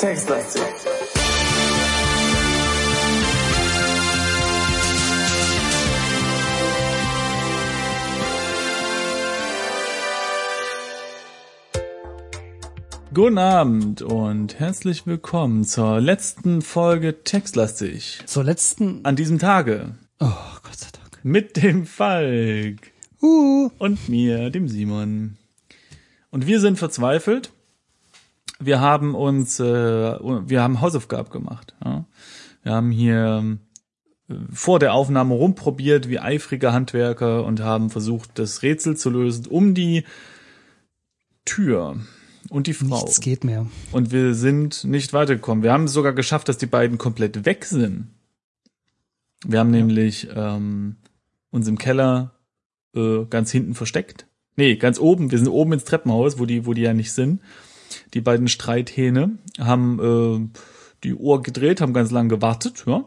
Textlastig. Guten Abend und herzlich willkommen zur letzten Folge Textlastig. Zur letzten. An diesem Tage. Oh, Gott sei Dank. Mit dem Falk. Uh. Und mir, dem Simon. Und wir sind verzweifelt. Wir haben uns, äh, wir haben Hausaufgaben gemacht. Ja? Wir haben hier äh, vor der Aufnahme rumprobiert wie eifrige Handwerker und haben versucht, das Rätsel zu lösen um die Tür und die Frau. Nichts geht mehr. Und wir sind nicht weitergekommen. Wir haben es sogar geschafft, dass die beiden komplett weg sind. Wir haben ja. nämlich ähm, uns im Keller äh, ganz hinten versteckt. Nee, ganz oben. Wir sind oben ins Treppenhaus, wo die, wo die ja nicht sind. Die beiden Streithähne haben äh, die Uhr gedreht, haben ganz lang gewartet, ja.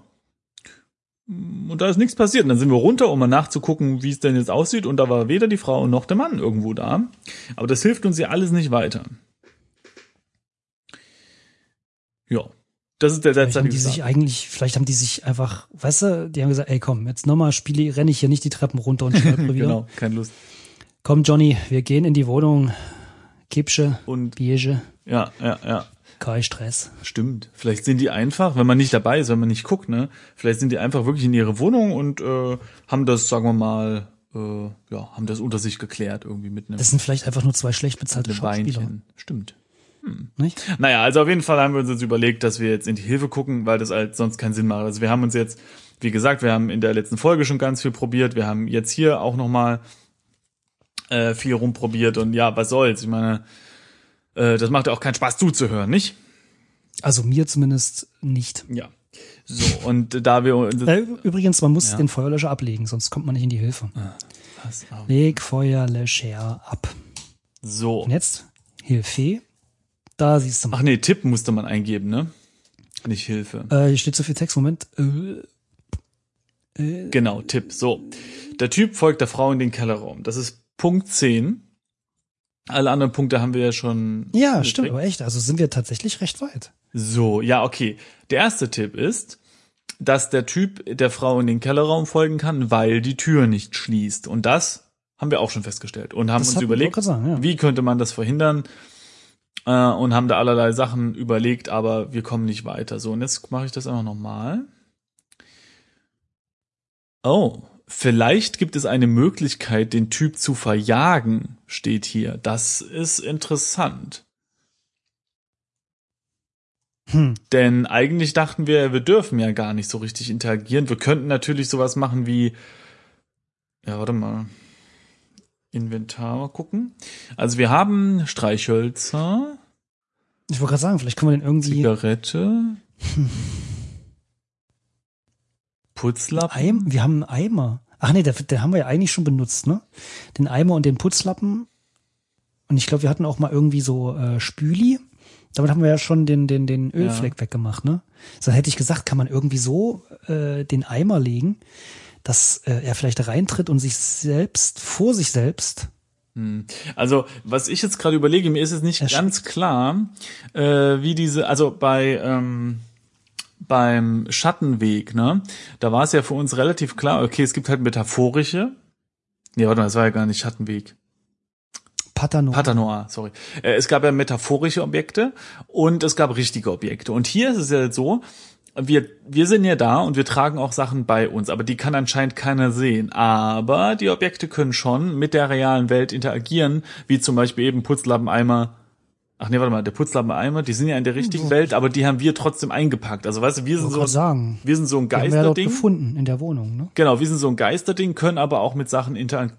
Und da ist nichts passiert. Und dann sind wir runter, um mal nachzugucken, wie es denn jetzt aussieht. Und da war weder die Frau noch der Mann irgendwo da. Aber das hilft uns ja alles nicht weiter. Ja. Das ist der vielleicht haben die sich eigentlich, vielleicht haben die sich einfach, weißt du, die haben gesagt, ey komm, jetzt nochmal spiele, renne ich hier nicht die Treppen runter und schreibe wieder. genau, keine Lust. Komm, Johnny, wir gehen in die Wohnung. Kipsche und Biege. Ja, ja, ja. Kein Stress. Stimmt. Vielleicht sind die einfach, wenn man nicht dabei ist, wenn man nicht guckt, ne? Vielleicht sind die einfach wirklich in ihre Wohnung und äh, haben das, sagen wir mal, äh, ja, haben das unter sich geklärt irgendwie mit einem. Das sind vielleicht einfach nur zwei schlecht bezahlte Schauspieler. Beinchen. Stimmt. Hm. Nicht? Naja, also auf jeden Fall haben wir uns jetzt überlegt, dass wir jetzt in die Hilfe gucken, weil das halt sonst keinen Sinn macht. Also wir haben uns jetzt, wie gesagt, wir haben in der letzten Folge schon ganz viel probiert. Wir haben jetzt hier auch nochmal äh, viel rumprobiert und ja, was soll's? Ich meine, äh, das macht ja auch keinen Spaß zuzuhören, nicht? Also mir zumindest nicht. Ja. So, und da wir äh, Übrigens, man muss ja. den Feuerlöscher ablegen, sonst kommt man nicht in die Hilfe. Ah, Leg Feuerlöscher ab. So. Und jetzt Hilfe. Da siehst du mal. Ach nee, Tipp musste man eingeben, ne? Nicht Hilfe. Äh, hier steht so viel Text. Moment. Äh, äh, genau, Tipp. So. Der Typ folgt der Frau in den Kellerraum. Das ist Punkt 10. Alle anderen Punkte haben wir ja schon. Ja, gekriegt. stimmt, aber echt. Also sind wir tatsächlich recht weit. So, ja, okay. Der erste Tipp ist, dass der Typ der Frau in den Kellerraum folgen kann, weil die Tür nicht schließt. Und das haben wir auch schon festgestellt und haben das uns überlegt, sagen, ja. wie könnte man das verhindern äh, und haben da allerlei Sachen überlegt, aber wir kommen nicht weiter. So, und jetzt mache ich das einfach nochmal. Oh, Vielleicht gibt es eine Möglichkeit, den Typ zu verjagen, steht hier. Das ist interessant. Hm. Denn eigentlich dachten wir, wir dürfen ja gar nicht so richtig interagieren. Wir könnten natürlich sowas machen wie, ja, warte mal, Inventar mal gucken. Also wir haben Streichhölzer. Ich wollte gerade sagen, vielleicht können wir den irgendwie. Zigarette. Putzlappen? Eim, wir haben einen Eimer. Ach nee, den, den haben wir ja eigentlich schon benutzt, ne? Den Eimer und den Putzlappen. Und ich glaube, wir hatten auch mal irgendwie so äh, Spüli. Damit haben wir ja schon den, den, den Ölfleck ja. weggemacht, ne? So hätte ich gesagt, kann man irgendwie so äh, den Eimer legen, dass äh, er vielleicht reintritt und sich selbst vor sich selbst hm. also, was ich jetzt gerade überlege, mir ist es nicht ganz klar, äh, wie diese, also bei ähm, beim Schattenweg, ne, da war es ja für uns relativ klar, okay, es gibt halt metaphorische. Nee, warte mal, das war ja gar nicht Schattenweg. Patanoa. Patanoa, sorry. Äh, es gab ja metaphorische Objekte und es gab richtige Objekte. Und hier ist es ja so, wir, wir sind ja da und wir tragen auch Sachen bei uns, aber die kann anscheinend keiner sehen. Aber die Objekte können schon mit der realen Welt interagieren, wie zum Beispiel eben Putzlappeneimer Ach nee, warte mal, der Putzlappen-Eimer, die sind ja in der richtigen Welt, aber die haben wir trotzdem eingepackt. Also weißt du, wir sind so, sagen. wir sind so ein Geisterding. Ja gefunden in der Wohnung, ne? Genau, wir sind so ein Geisterding, können aber auch mit Sachen inter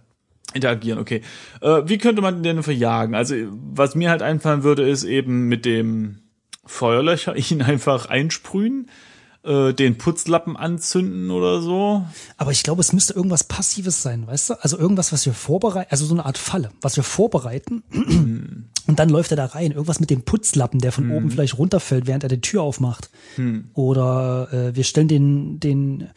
interagieren. Okay, äh, wie könnte man den verjagen? Also was mir halt einfallen würde, ist eben mit dem Feuerlöcher ihn einfach einsprühen äh, den Putzlappen anzünden oder so. Aber ich glaube, es müsste irgendwas Passives sein, weißt du? Also irgendwas, was wir vorbereiten, also so eine Art Falle, was wir vorbereiten. Mhm. Und dann läuft er da rein. Irgendwas mit dem Putzlappen, der von mhm. oben vielleicht runterfällt, während er die Tür aufmacht. Mhm. Oder äh, wir stellen den, den,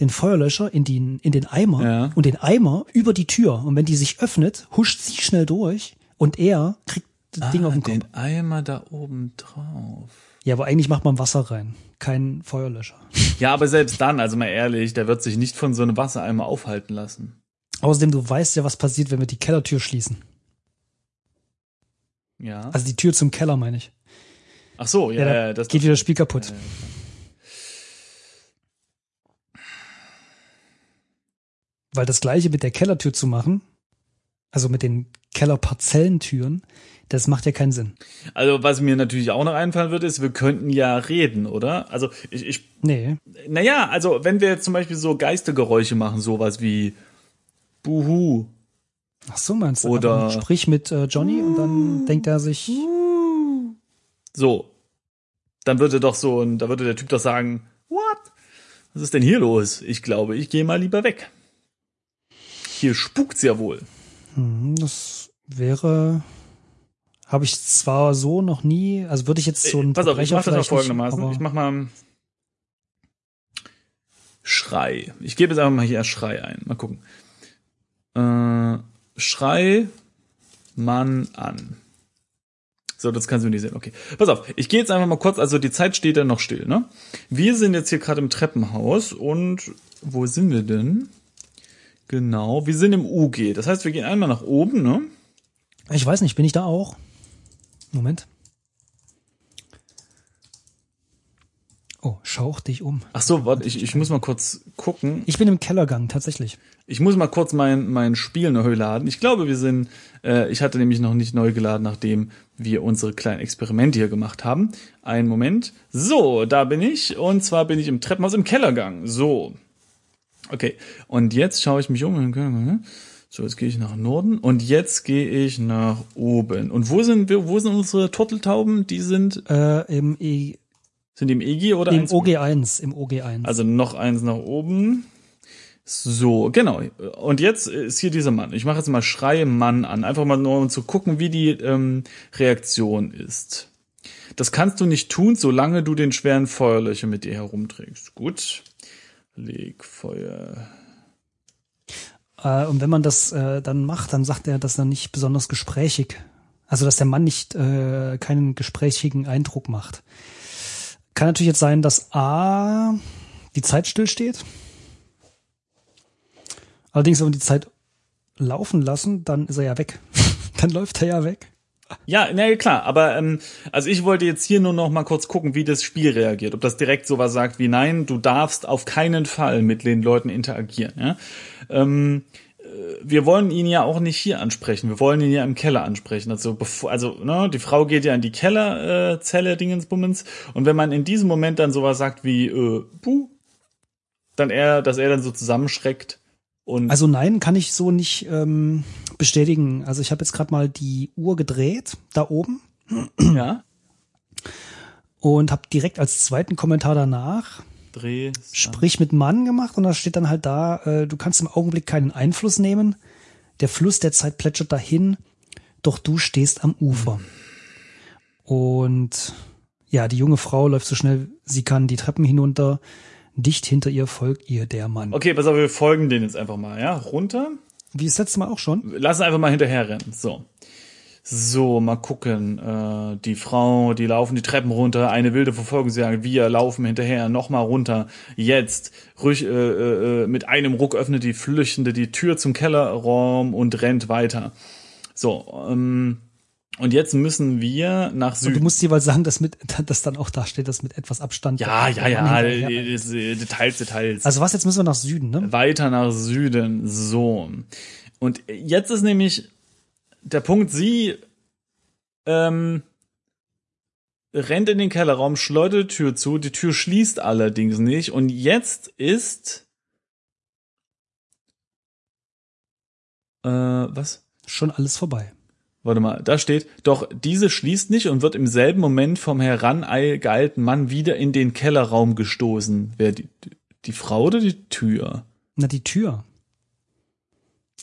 den Feuerlöscher in, den in den Eimer ja. und den Eimer über die Tür. Und wenn die sich öffnet, huscht sie schnell durch und er kriegt das ah, Ding auf den Kopf. Den Eimer da oben drauf. Ja, aber eigentlich macht man Wasser rein, kein Feuerlöscher. Ja, aber selbst dann, also mal ehrlich, der wird sich nicht von so einem Wassereimer aufhalten lassen. Außerdem, du weißt ja, was passiert, wenn wir die Kellertür schließen. Ja. Also die Tür zum Keller, meine ich. Ach so, ja, Ja, da ja das geht wieder das Spiel kaputt. Ja, ja, Weil das gleiche mit der Kellertür zu machen, also mit den Kellerparzellentüren, das macht ja keinen Sinn. Also, was mir natürlich auch noch einfallen würde, ist, wir könnten ja reden, oder? Also, ich, ich Nee. naja, also, wenn wir jetzt zum Beispiel so Geistergeräusche machen, sowas wie Buhu. Ach so meinst du? Oder- sprich mit äh, Johnny und dann denkt er sich, So. Dann würde doch so, ein, da würde der Typ doch sagen, what? Was ist denn hier los? Ich glaube, ich gehe mal lieber weg. Hier spukt's ja wohl. hm, das wäre, habe ich zwar so noch nie, also würde ich jetzt so ein Pass auf, ich mach das nicht, folgendermaßen. aber- Ich mach mal Schrei. Ich gebe jetzt einfach mal hier Schrei ein. Mal gucken. Äh, Schrei Mann an. So, das kannst du nicht sehen. Okay. Pass auf, ich gehe jetzt einfach mal kurz, also die Zeit steht ja noch still, ne? Wir sind jetzt hier gerade im Treppenhaus und wo sind wir denn? Genau, wir sind im UG. Das heißt, wir gehen einmal nach oben, ne? Ich weiß nicht, bin ich da auch? Moment. Oh, schauch dich um. Ach so, warte, ich, ich muss mal kurz gucken. Ich bin im Kellergang, tatsächlich. Ich muss mal kurz mein, mein Spiel neu laden. Ich glaube, wir sind, äh, ich hatte nämlich noch nicht neu geladen, nachdem wir unsere kleinen Experimente hier gemacht haben. Einen Moment. So, da bin ich. Und zwar bin ich im Treppenhaus im Kellergang. So. Okay. Und jetzt schaue ich mich um. So, jetzt gehe ich nach Norden. Und jetzt gehe ich nach oben. Und wo sind wir, wo sind unsere Turteltauben? Die sind, Äh, im, e sind im EG oder im eins- OG1, im OG1. Also noch eins nach oben. So, genau. Und jetzt ist hier dieser Mann. Ich mache jetzt mal Schreie Mann an. Einfach mal nur, um zu gucken, wie die ähm, Reaktion ist. Das kannst du nicht tun, solange du den schweren Feuerlöcher mit dir herumträgst. Gut. Leg Feuer. Äh, und wenn man das äh, dann macht, dann sagt er, dass er nicht besonders gesprächig, also dass der Mann nicht äh, keinen gesprächigen Eindruck macht. Kann natürlich jetzt sein, dass A die Zeit stillsteht. Allerdings, wenn wir die Zeit laufen lassen, dann ist er ja weg. dann läuft er ja weg. Ja, na klar, aber ähm, also ich wollte jetzt hier nur noch mal kurz gucken, wie das Spiel reagiert. Ob das direkt sowas sagt wie nein, du darfst auf keinen Fall mit den Leuten interagieren. Ja? Ähm, äh, wir wollen ihn ja auch nicht hier ansprechen. Wir wollen ihn ja im Keller ansprechen. Also bevor, also ne, die Frau geht ja in die Kellerzelle äh, Dingensbummens und wenn man in diesem Moment dann sowas sagt wie äh, puh, dann er, dass er dann so zusammenschreckt und Also nein, kann ich so nicht ähm, bestätigen. Also ich habe jetzt gerade mal die Uhr gedreht, da oben, ja, und habe direkt als zweiten Kommentar danach Dreh, Sprich mit Mann gemacht und da steht dann halt da, äh, du kannst im Augenblick keinen Einfluss nehmen. Der Fluss der Zeit plätschert dahin, doch du stehst am Ufer. Und ja, die junge Frau läuft so schnell sie kann die Treppen hinunter. Dicht hinter ihr folgt ihr der Mann. Okay, pass auf, wir folgen den jetzt einfach mal, ja, runter. Wie das letzte Mal auch schon. Lass einfach mal hinterher rennen. So. So, mal gucken. Äh, die Frau, die laufen die Treppen runter, eine wilde Verfolgungsjagd, wir laufen hinterher, nochmal runter. Jetzt, ruhig, äh, äh, mit einem Ruck öffnet die Flüchtende die Tür zum Kellerraum und rennt weiter. So, ähm, und jetzt müssen wir nach Und du Süden. musst jeweils sagen, dass mit, dass dann auch da steht, dass mit etwas Abstand. Ja, ja, ja, äh, Details, Details. Also was, jetzt müssen wir nach Süden, ne? weiter nach Süden. So. Und jetzt ist nämlich der Punkt, sie ähm, rennt in den Kellerraum, schleudert die Tür zu, die Tür schließt allerdings nicht und jetzt ist äh, was? Schon alles vorbei. Warte mal, da steht, doch diese schließt nicht und wird im selben Moment vom herangeeilten Mann wieder in den Kellerraum gestoßen. Wer die, die Frau oder die Tür? Na, die Tür.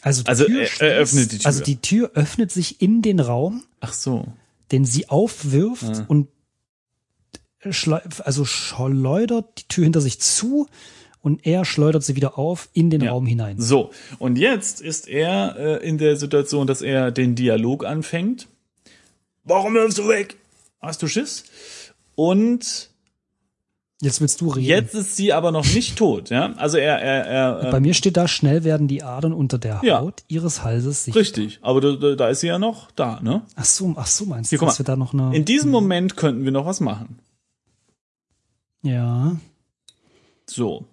Also, die Also, Tür er- er öffnet die schließt- Tür. Also die Tür öffnet sich in den Raum, Ach so. den sie aufwirft Ah. und schleu also schleudert die Tür hinter sich zu und er schleudert sie wieder auf in den Ja. Raum hinein. So, und jetzt ist er äh, in der Situation, dass er den Dialog anfängt. Warum wirfst du weg? Hast du Schiss? Und Jetzt willst du reden. jetzt ist sie aber noch nicht tot, ja? Also er, er, er, Bei mir steht da, schnell werden die Adern unter der Ja. Haut ihres Halses sichtbar. richtig. Aber da, da, ist sie ja noch da, ne? Ach so, ach so meinst Hier, du, dass wir da noch eine... In diesem Moment könnten wir noch was machen. ja. So.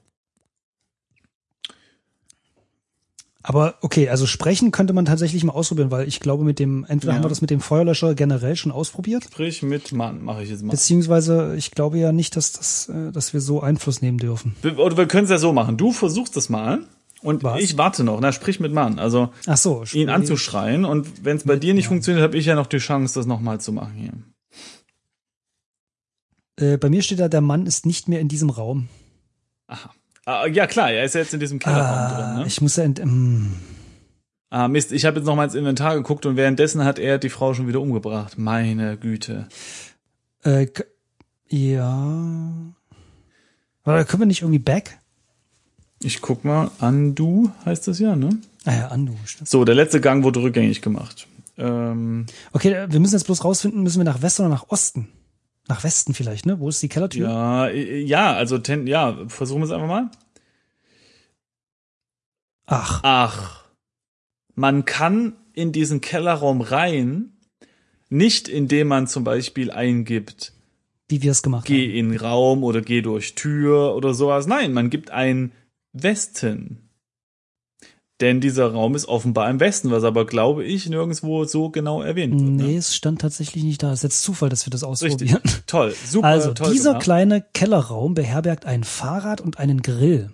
Aber okay, also sprechen könnte man tatsächlich mal ausprobieren, weil ich glaube, mit dem, entweder Ja. haben wir das mit dem Feuerlöscher generell schon ausprobiert, Sprich mit Mann, mache ich jetzt mal. beziehungsweise ich glaube ja nicht, dass das, äh, dass wir so Einfluss nehmen dürfen. Wir- Oder wir können es ja so machen. Du versuchst das mal und Was? ich warte noch. Na, sprich mit Mann. Also Ach so, ihn anzuschreien. Und wenn es bei dir nicht funktioniert, habe ich ja noch die Chance, das nochmal zu machen hier. Äh, bei mir steht da, der Mann ist nicht mehr in diesem Raum. Aha. Ah, ja, klar, er ist ja jetzt in diesem Kellerraum Ah, drin. Ne? Ich muss ja, ent- ähm, Ah, Mist, ich habe jetzt noch mal ins Inventar geguckt und währenddessen hat er die Frau schon wieder umgebracht. Meine Güte. äh, ja. Aber können wir nicht irgendwie back? Ich guck mal, Andu heißt das ja, ne? Ah ja, Andu, stimmt. So, der letzte Gang wurde rückgängig gemacht. Ähm, Okay, wir müssen jetzt bloß rausfinden, müssen wir nach Westen oder nach Osten? Nach Westen vielleicht, ne? Wo ist die Kellertür? ja, äh, ja, also ten, ja, versuchen wir es einfach mal. Ach, Ach, man kann in diesen Kellerraum rein, nicht indem man zum Beispiel eingibt, wie wir es gemacht haben. geh in Raum oder geh durch Tür oder sowas. Nein, man gibt ein Westen. Denn dieser Raum ist offenbar im Westen, was aber, glaube ich, nirgendwo so genau erwähnt wird. Nee, Ne? es stand tatsächlich nicht da. Es ist jetzt Zufall, dass wir das Richtig. ausprobieren. Toll, super, Also, toll dieser gemacht. kleine Kellerraum beherbergt ein Fahrrad und einen Grill.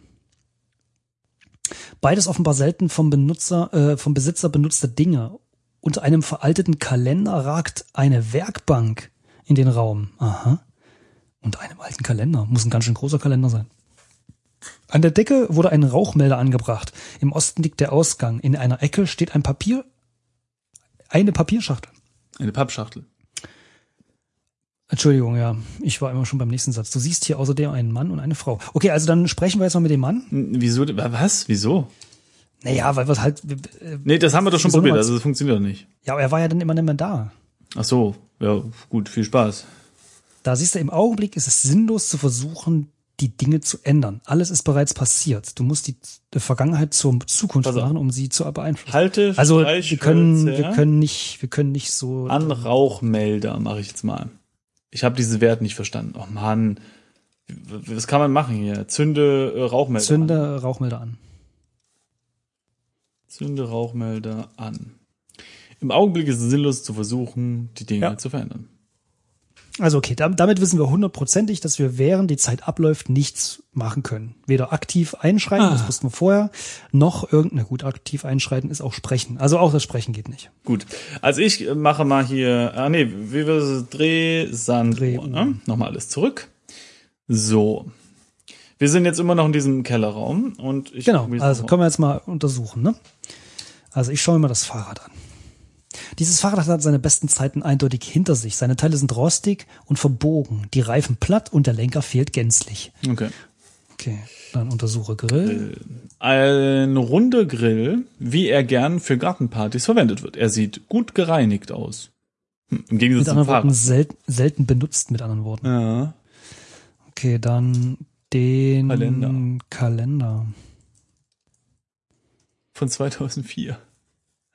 Beides offenbar selten vom Benutzer, äh, vom Besitzer benutzte Dinge. Unter einem veralteten Kalender ragt eine Werkbank in den Raum. Aha. Unter einem alten Kalender. Muss ein ganz schön großer Kalender sein. An der Decke wurde ein Rauchmelder angebracht. Im Osten liegt der Ausgang. In einer Ecke steht ein Papier, eine Papierschachtel. Eine Pappschachtel. Entschuldigung, ja. Ich war immer schon beim nächsten Satz. Du siehst hier außerdem einen Mann und eine Frau. Okay, also dann sprechen wir jetzt mal mit dem Mann. Hm, Wieso? Was? Wieso? Naja, weil wir halt. äh, Nee, das haben wir doch schon probiert, also das funktioniert doch nicht. Ja, aber er war ja dann immer nicht mehr da. Ach so, ja, gut, viel Spaß. Da siehst du, im Augenblick ist es sinnlos zu versuchen, die Dinge zu ändern. Alles ist bereits passiert. Du musst die, die Vergangenheit zur Zukunft auf. machen, um sie zu beeinflussen. Halte Also wir können, wir können nicht, wir können nicht so. an Rauchmelder, mache ich jetzt mal. Ich habe diese Wert nicht verstanden. Oh Mann, was kann man machen hier? Zünde äh, Rauchmelder. An. Zünde Rauchmelder an. Zünde Rauchmelder an. Im Augenblick ist es sinnlos zu versuchen, die Dinge Ja. zu verändern. Also okay, dam- damit wissen wir hundertprozentig, dass wir während die Zeit abläuft nichts machen können. Weder aktiv einschreiten, Ah. das wussten wir vorher, noch irgendeine gut aktiv einschreiten ist auch sprechen. Also auch das Sprechen geht nicht. Gut. Also ich äh, mache mal hier, ah nee, wie wir es Drehsanduhr, Dreh- ne? Nochmal alles zurück. So. Wir sind jetzt immer noch in diesem Kellerraum und ich Genau, also können wir jetzt mal untersuchen. Ne? Also ich schaue mir mal das Fahrrad an. Dieses Fahrrad hat seine besten Zeiten eindeutig hinter sich. Seine Teile sind rostig und verbogen, die Reifen platt und der Lenker fehlt gänzlich. Okay. Okay, dann untersuche Grill. Ein runder Grill, wie er gern für Gartenpartys verwendet wird. Er sieht gut gereinigt aus. Hm, Im Gegensatz Mit zum anderen Worten, Fahrrad. selten, selten benutzt, mit anderen Worten. Ja. Okay, dann den Kalender. Kalender. Von 2004.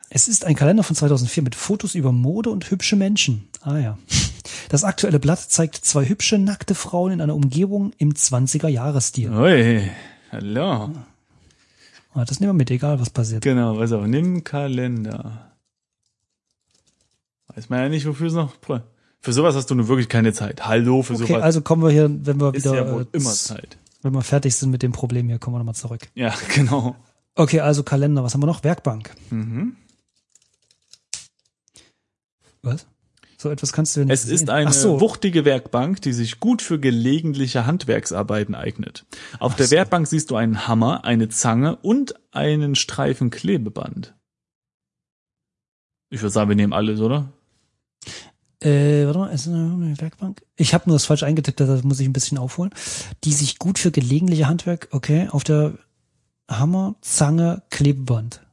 Es ist ein Kalender von 2004 mit Fotos über Mode und hübsche Menschen. Ah ja. Das aktuelle Blatt zeigt zwei hübsche, nackte Frauen in einer Umgebung im 20er-Jahres-Stil. Ui, hallo. Ah, Das nehmen wir mit, egal was passiert. Genau, weiß auch. Nimm Kalender. Weiß man ja nicht, wofür es noch. Für sowas hast du nur wirklich keine Zeit. Hallo, für Okay, sowas also kommen wir hier, wenn wir ist wieder, ja wohl äh, immer Zeit. wenn wir fertig sind mit dem Problem hier, kommen wir nochmal zurück. Ja, genau. Okay, also Kalender, was haben wir noch? Werkbank. Mhm. Was? So etwas kannst du nicht Es ist sehen. eine Ach so, wuchtige Werkbank, die sich gut für gelegentliche Handwerksarbeiten eignet. Auf Ach der so. Werkbank siehst du einen Hammer, eine Zange und einen Streifen Klebeband. Ich würde sagen, wir nehmen alles, oder? Äh, warte mal, ist eine Werkbank? Ich habe nur das falsch eingetippt, das muss ich ein bisschen aufholen. Die sich gut für gelegentliche Handwerk, okay, auf der Hammer, Zange, Klebeband.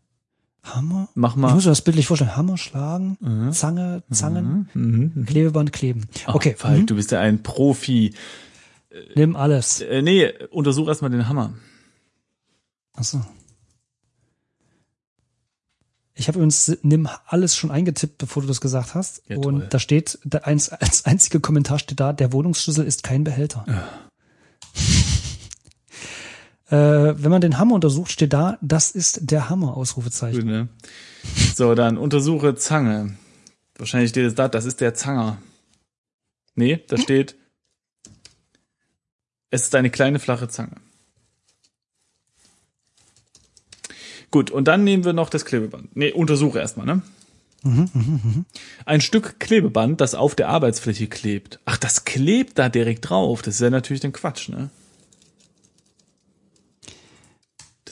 Hammer? Mach Ich mal. muss mir das bildlich vorstellen. Hammer schlagen, Zange, Zangen, Mhm. Klebeband kleben. Okay, Falk, mhm. du bist ja ein Profi. nimm alles. Äh, nee, untersuch erstmal den Hammer. Achso. Ich habe übrigens nimm alles schon eingetippt, bevor du das gesagt hast. Ja, und da steht, der eins, als einziger Kommentar steht da, der Wohnungsschlüssel ist kein Behälter. äh, wenn man den Hammer untersucht, steht da, das ist der Hammer, Ausrufezeichen. Gut, ne? So, dann untersuche Zange. Wahrscheinlich steht es da, das ist der Zanger. Nee, da steht, es ist eine kleine flache Zange. Gut, und dann nehmen wir noch das Klebeband. Nee, untersuche erstmal, ne? Ein Stück Klebeband, das auf der Arbeitsfläche klebt. Ach, das klebt da direkt drauf. Das ist ja natürlich dann Quatsch, ne?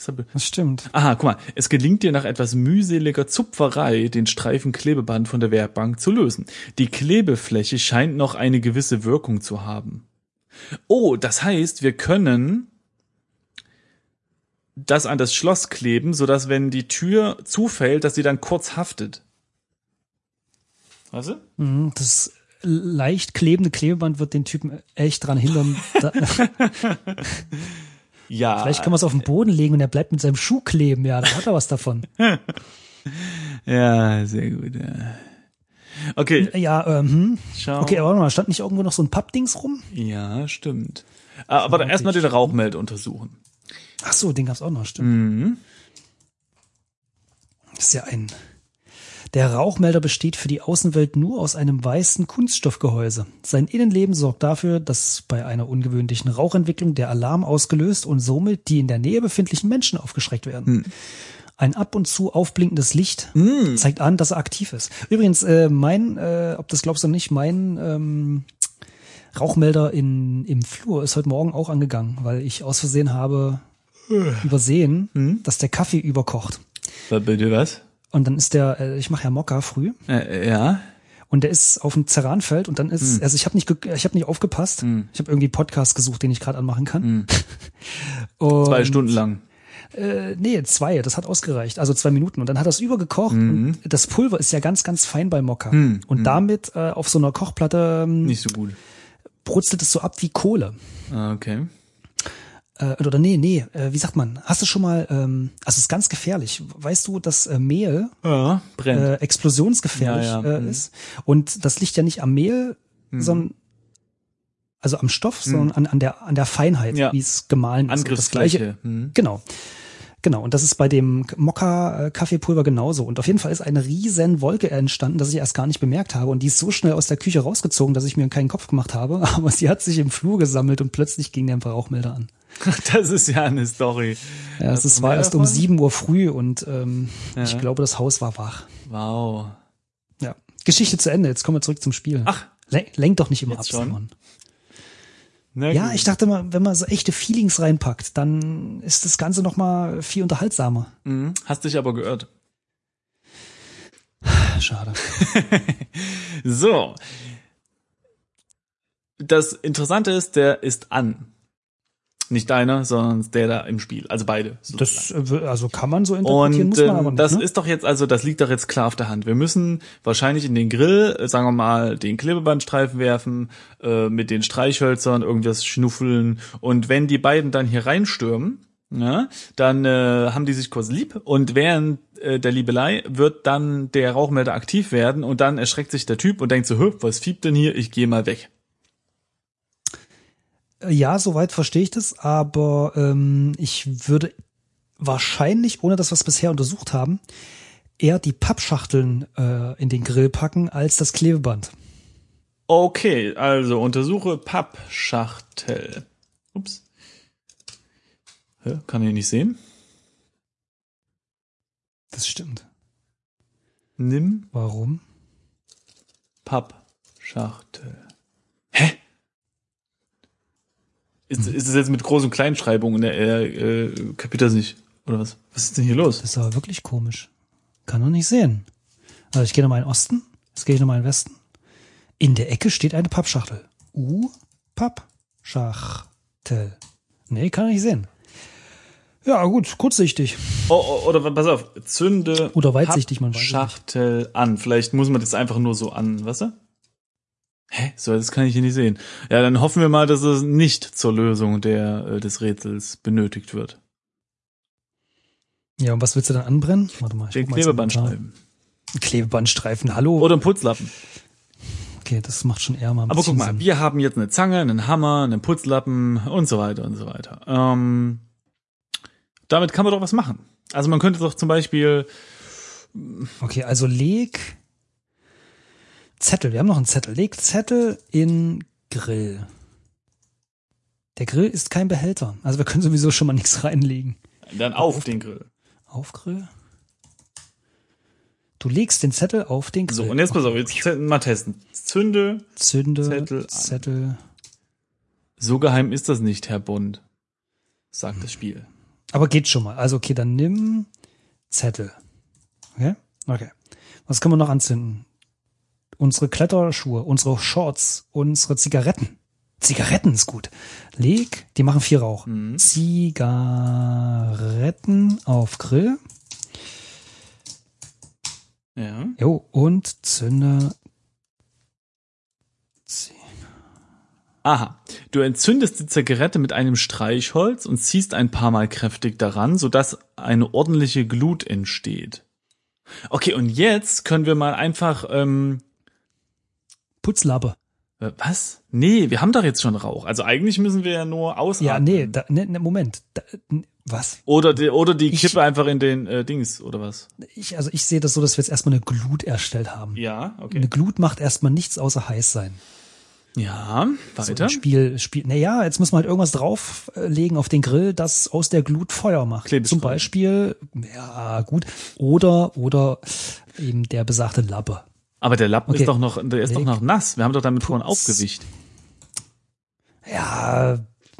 Deshalb, Das stimmt. Aha, guck mal, es gelingt dir nach etwas mühseliger Zupferei, den Streifen Klebeband von der Werkbank zu lösen. Die Klebefläche scheint noch eine gewisse Wirkung zu haben. Oh, das heißt, wir können das an das Schloss kleben, sodass wenn die Tür zufällt, dass sie dann kurz haftet. Weißt du? Mhm, Das leicht klebende Klebeband wird den Typen echt dran hindern. Ja. vielleicht kann man es auf den Boden legen und er bleibt mit seinem Schuh kleben. Ja, da hat er was davon. Ja, sehr gut. Ja. Okay, Ja, ähm, hm. schau. okay, aber warte mal, stand nicht irgendwo noch so ein Pappdings rum? Ja, stimmt. Ah, Aber dann erstmal den Rauchmelder untersuchen. Ach so, den gab's auch noch, stimmt. Mhm. Ist ja ein. Der Rauchmelder besteht für die Außenwelt nur aus einem weißen Kunststoffgehäuse. Sein Innenleben sorgt dafür, dass bei einer ungewöhnlichen Rauchentwicklung der Alarm ausgelöst und somit die in der Nähe befindlichen Menschen aufgeschreckt werden. Ein ab und zu aufblinkendes Licht zeigt an, dass er aktiv ist. Übrigens, äh, mein, äh, ob das glaubst du nicht, mein ähm, Rauchmelder in, im Flur ist heute Morgen auch angegangen, weil ich aus Versehen habe übersehen, dass der Kaffee überkocht. Bitte was? Und dann ist der, äh, ich mache ja Mokka früh Äh, ja. und der ist auf dem Ceranfeld und dann ist, also ich habe nicht, ich habe nicht aufgepasst. Ich habe irgendwie Podcast gesucht, den ich gerade anmachen kann. und, Zwei Stunden lang. Äh, nee, zwei, das hat ausgereicht. Also zwei Minuten. Und dann hat das übergekocht. Mhm. Und das Pulver ist ja ganz, ganz fein bei Mokka. Und damit äh, auf so einer Kochplatte ähm, Nicht so gut. brutzelt es so ab wie Kohle. Ah, okay. Äh, oder nee, nee, äh, wie sagt man? Hast du schon mal, ähm, also es ist ganz gefährlich. Weißt du, dass äh, Mehl Ja, brennt. äh, explosionsgefährlich Ja, ja. Äh, Mhm. ist. Und das liegt ja nicht am Mehl, sondern also am Stoff, sondern an, an der an der Feinheit, Mhm. Ja. wie es gemahlen ist. Das gleiche, Angriffsfläche. Hm. genau. Genau, und das ist bei dem Mokka-Kaffeepulver genauso. Und auf jeden Fall ist eine riesen Wolke entstanden, dass ich erst gar nicht bemerkt habe. Und die ist so schnell aus der Küche rausgezogen, dass ich mir keinen Kopf gemacht habe. Aber sie hat sich im Flur gesammelt und plötzlich ging der Rauchmelder an. Das ist ja eine Story. Ja, Hast es war erst um davon? sieben Uhr früh und ähm, Ja. ich glaube, das Haus war wach. Wow. Ja. Geschichte zu Ende. Jetzt kommen wir zurück zum Spiel. Ach. Len lenk doch nicht immer Jetzt ab, schon? Simon. Na Ja, gut. ich dachte mal, wenn man so echte Feelings reinpackt, dann ist das Ganze noch mal viel unterhaltsamer. Mhm. Hast dich aber geirrt. Schade. So. Das Interessante ist, der ist an. Nicht deiner, sondern der da im Spiel. Also beide. sozusagen. Das äh, also kann man so interpretieren, Und muss man ähm, aber nicht. das ne? ist doch jetzt, also das liegt doch jetzt klar auf der Hand. Wir müssen wahrscheinlich in den Grill, äh, sagen wir mal, den Klebebandstreifen werfen, äh, mit den Streichhölzern irgendwas schnuffeln. Und wenn die beiden dann hier reinstürmen, ja, dann äh, haben die sich kurz lieb und während äh, der Liebelei wird dann der Rauchmelder aktiv werden und dann erschreckt sich der Typ und denkt so, was fiebt denn hier? Ich gehe mal weg. Ja, soweit verstehe ich das, aber ähm, ich würde wahrscheinlich, ohne dass wir es bisher untersucht haben, eher die Pappschachteln äh, in den Grill packen als das Klebeband. Okay, also untersuche Pappschachtel. Ups. Hä, kann ich nicht sehen? Das stimmt. Nimm Warum? Pappschachtel. Hä? Ist, ist es jetzt mit Groß- und Kleinschreibung? Er, er äh, kapiert das nicht. Oder was? Was ist denn hier los? Das ist aber wirklich komisch. Kann doch nicht sehen. Also ich gehe nochmal in den Osten, jetzt gehe ich nochmal in den Westen. In der Ecke steht eine Pappschachtel. U, Pappschachtel. Nee, kann ich nicht sehen. Ja, gut, kurzsichtig. Oh, oh, oder pass auf, zünde Oder weitsichtig, man weiß. Schachtel an. Vielleicht muss man das einfach nur so an, was? Hä? So, das kann ich hier nicht sehen. Ja, dann hoffen wir mal, dass es nicht zur Lösung der, äh, des Rätsels benötigt wird. Ja, und was willst du dann anbrennen? Warte mal. ich Den guck mal jetzt Klebeband mal. schreiben. Klebebandstreifen, hallo. Oder einen Putzlappen. okay, das macht schon eher mal ein Aber guck mal, Sinn. wir haben jetzt eine Zange, einen Hammer, einen Putzlappen und so weiter und so weiter. Ähm, damit kann man doch was machen. Also man könnte doch zum Beispiel, Okay, also leg Zettel, wir haben noch einen Zettel. Leg Zettel in Grill. Der Grill ist kein Behälter. Also wir können sowieso schon mal nichts reinlegen. dann auf den Grill. Auf Grill? Du legst den Zettel auf den Grill. So, und jetzt pass auf, jetzt mal testen. Zünde, Zünde, Zettel Zettel, an. so geheim ist das nicht, Herr Bond, sagt das Spiel. Aber geht schon mal. Also okay, dann nimm Zettel. Okay? Okay. Was können wir noch anzünden? Unsere Kletterschuhe, unsere Shorts, unsere Zigaretten. Zigaretten ist gut. Leg, die machen viel Rauch. Mhm. Zigaretten auf Grill. Ja. Jo, und zünde. Aha. Du entzündest die Zigarette mit einem Streichholz und ziehst ein paar Mal kräftig daran, sodass eine ordentliche Glut entsteht. Okay, und jetzt können wir mal einfach, ähm, Putzlappe. äh, was? Nee, wir haben doch jetzt schon Rauch. Also eigentlich müssen wir ja nur ausatmen. Ja, nee, da, ne, ne, Moment. Da, was? Oder die, oder die Ich- Kippe einfach in den äh, Dings, oder was? Ich, also ich sehe das so, dass wir jetzt erstmal eine Glut erstellt haben. Ja, Eine okay. Glut macht erstmal nichts außer heiß sein. Ja, So weiter. ein Spiel, Spiel. Naja, jetzt müssen wir halt irgendwas drauflegen auf den Grill, das aus der Glut Feuer macht. Zum Beispiel, ja, gut. Oder, oder eben der besagte Lappe. Aber der Lappen Okay. ist doch noch, der ist doch Leg. noch nass. Wir haben doch damit vorhin aufgewischt. Ja,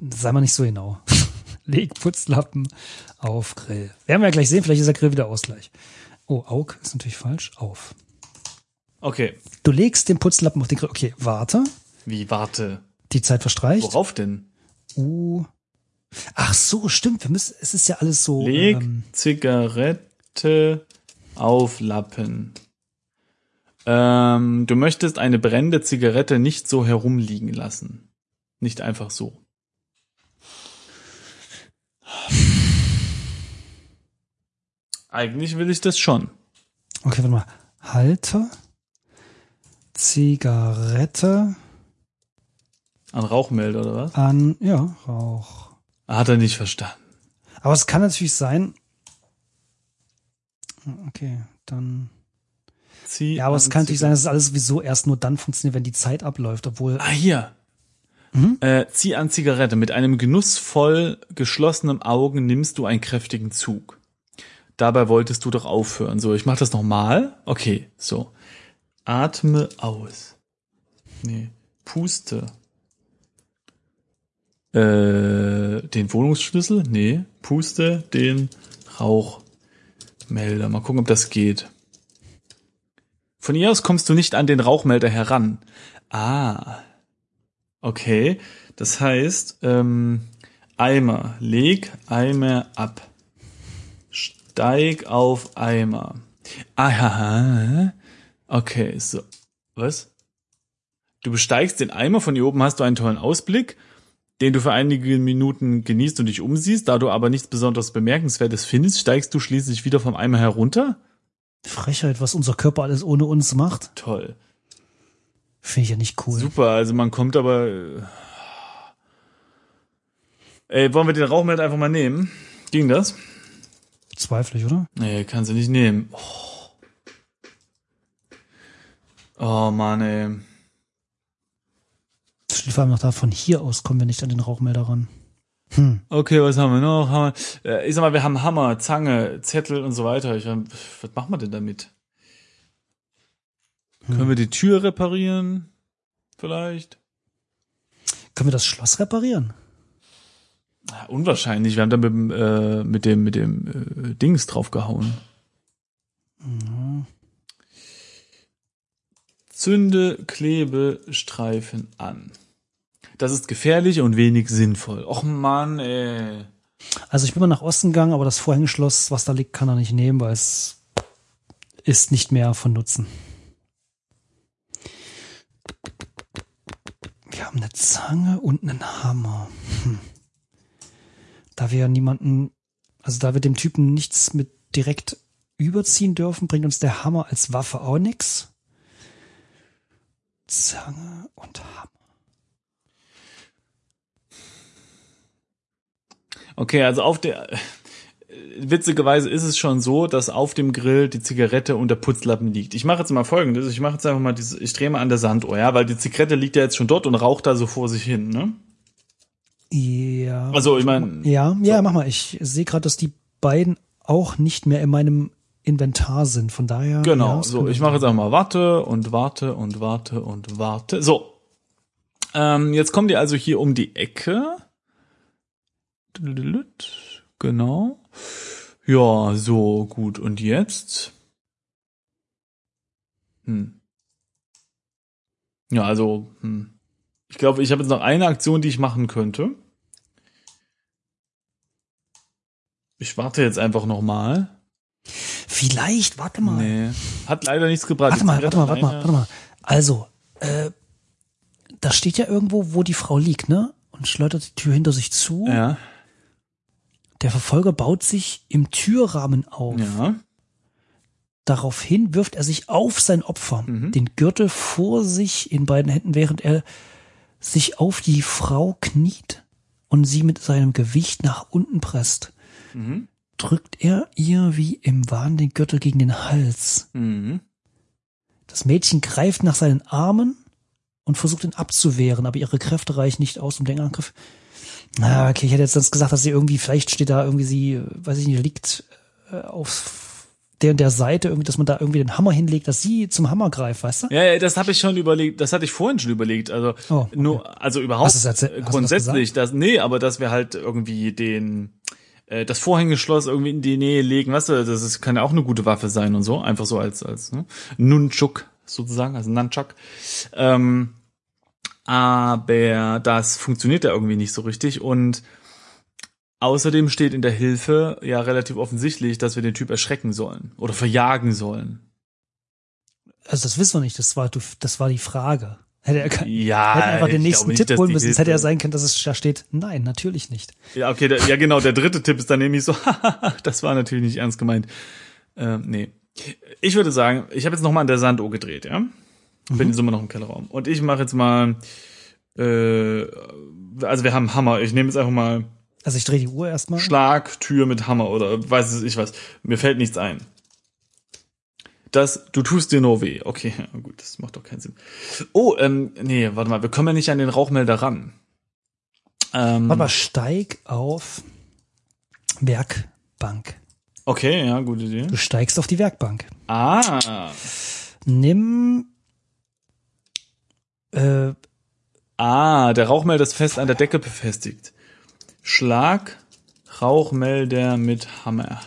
sei mal nicht so genau. Leg Putzlappen auf Grill. Werden wir ja gleich sehen, vielleicht ist der Grill wieder Ausgleich. Oh, Aug ist natürlich falsch. Auf. Okay. Du legst den Putzlappen auf den Grill. Okay, warte. Wie, warte. Die Zeit verstreicht. Worauf denn? Uh. Ach so, stimmt. Wir müssen, es ist ja alles so. Leg Ähm, Zigarette auf Lappen. Ähm, du möchtest eine brennende Zigarette nicht so herumliegen lassen. Nicht einfach so. Eigentlich will ich das schon. okay, warte mal. Halter. Zigarette An Rauchmelder oder was? an, ja, Rauch. Hat er nicht verstanden. Aber es kann natürlich sein. Okay, dann. Zieh Ja, aber es an kann natürlich sein, dass es alles sowieso erst nur dann funktioniert, wenn die Zeit abläuft, obwohl. Ah, hier. Mhm. Äh, zieh an Zigarette. Mit einem genussvoll geschlossenen Augen nimmst du einen kräftigen Zug. Dabei wolltest du doch aufhören. So, ich mach das nochmal. Okay, so. Atme aus. Nee. Puste. Äh, den Wohnungsschlüssel? Nee. Puste den Rauchmelder. Mal gucken, ob das geht. Von ihr aus kommst du nicht an den Rauchmelder heran. Ah. Okay. Das heißt, ähm, Eimer. Leg Eimer ab. Steig auf Eimer. Aha. Okay, so. Was? Du besteigst den Eimer, von hier oben hast du einen tollen Ausblick, den du für einige Minuten genießt und dich umsiehst. Da du aber nichts besonders Bemerkenswertes findest, steigst du schließlich wieder vom Eimer herunter. Frechheit, was unser Körper alles ohne uns macht. Toll. Finde ich ja nicht cool. Super, also man kommt aber. äh, Ey, wollen wir den Rauchmelder einfach mal nehmen? Ging das? Zweifle ich, oder? Nee, kann sie nicht nehmen. Oh, oh Mann, ey. Das steht vor allem noch da, von hier aus kommen wir nicht an den Rauchmelder ran. Hm. Okay, was haben wir noch? Haben wir, äh, ich sag mal, wir haben Hammer, Zange, Zettel und so weiter. Ich, ähm, was machen wir denn damit? Können wir die Tür reparieren? Vielleicht? Können wir das Schloss reparieren? Ja, unwahrscheinlich. Wir haben da mit, dem, äh, mit dem, mit dem äh, Dings draufgehauen. Mhm. Zünde Klebestreifen an. Das ist gefährlich und wenig sinnvoll. Och Mann, ey. Also ich bin mal nach Osten gegangen, aber das Vorhängeschloss, was da liegt, kann er nicht nehmen, weil es ist nicht mehr von Nutzen. Wir haben eine Zange und einen Hammer. Hm. Da wir ja niemanden, also da wir dem Typen nichts mit direkt überziehen dürfen, bringt uns der Hammer als Waffe auch nix. Zange und Hammer. Okay, also auf der witzigerweise ist es schon so, dass auf dem Grill die Zigarette und der Putzlappen liegt. Ich mache jetzt mal folgendes, ich mache jetzt einfach mal diese ich drehe mal an der Sanduhr, ja, weil die Zigarette liegt ja jetzt schon dort und raucht da so vor sich hin, ne? Ja. Also, ich meine, Ja, ja, mach mal. Ich sehe gerade, dass die beiden auch nicht mehr in meinem Inventar sind. Von daher. Genau, ja, so, ich mache jetzt einfach mal warte und warte und warte und warte. So. Ähm, jetzt kommt ihr also hier um die Ecke. Genau. Ja, so, gut. Und jetzt? Hm. Ja, also, hm. Ich glaube, ich habe jetzt noch eine Aktion, die ich machen könnte. Ich warte jetzt einfach noch mal. Vielleicht, warte mal. Nee, hat leider nichts gebracht. Warte mal, warte mal, warte mal, warte mal. Also, äh, da steht ja irgendwo, wo die Frau liegt, ne? Und schleudert die Tür hinter sich zu. Ja, Der Verfolger baut sich im Türrahmen auf. ja. Daraufhin wirft er sich auf sein Opfer, Mhm. den Gürtel vor sich in beiden Händen, während er sich auf die Frau kniet und sie mit seinem Gewicht nach unten presst. Mhm. Drückt er ihr wie im Wahn den Gürtel gegen den Hals. Mhm. Das Mädchen greift nach seinen Armen und versucht ihn abzuwehren, aber ihre Kräfte reichen nicht aus, um den Angriff. Na, okay, ich hätte jetzt sonst gesagt, dass sie irgendwie, vielleicht steht da irgendwie sie, weiß ich nicht, liegt äh, auf der und der Seite, irgendwie, dass man da irgendwie den Hammer hinlegt, dass sie zum Hammer greift, weißt du? Ja, ja, das habe ich schon überlegt, das hatte ich vorhin schon überlegt. Also Oh, okay. nur, also überhaupt du das grundsätzlich, das, nee, aber dass wir halt irgendwie den äh, das Vorhängeschloss irgendwie in die Nähe legen, weißt du, das ist, kann ja auch eine gute Waffe sein und so, einfach so als als ne? Nunchuk sozusagen, also Nunchuck. Ähm, aber das funktioniert ja irgendwie nicht so richtig und außerdem steht in der Hilfe ja relativ offensichtlich, dass wir den Typ erschrecken sollen oder verjagen sollen. Also das wissen wir nicht, das war, das war die Frage. Hätte er kein, Ja, hätten einfach den nächsten nicht, Tipp holen müssen, es hätte ja sein können, dass es da steht, nein, natürlich nicht. Ja, okay, der, ja genau, der dritte Tipp ist dann nämlich so, das war natürlich nicht ernst gemeint. Ähm, nee. Ich würde sagen, ich habe jetzt noch mal an der Sanduhr gedreht, ja? Bin jetzt immer noch im Kellerraum. Und ich mache jetzt mal, äh, also wir haben Hammer. Ich nehme jetzt einfach mal Also ich drehe die Uhr erstmal. Schlag, Tür mit Hammer oder weiß es ich was. Mir fällt nichts ein. Das, du tust dir nur weh. Okay, gut, das macht doch keinen Sinn. Oh, ähm, nee, warte mal, wir kommen ja nicht an den Rauchmelder ran. Ähm, Warte mal, steig auf Werkbank. Okay, ja, gute Idee. Du steigst auf die Werkbank. Ah, Nimm äh, ah, der Rauchmelder ist fest an der Decke befestigt. Schlag Rauchmelder mit Hammer.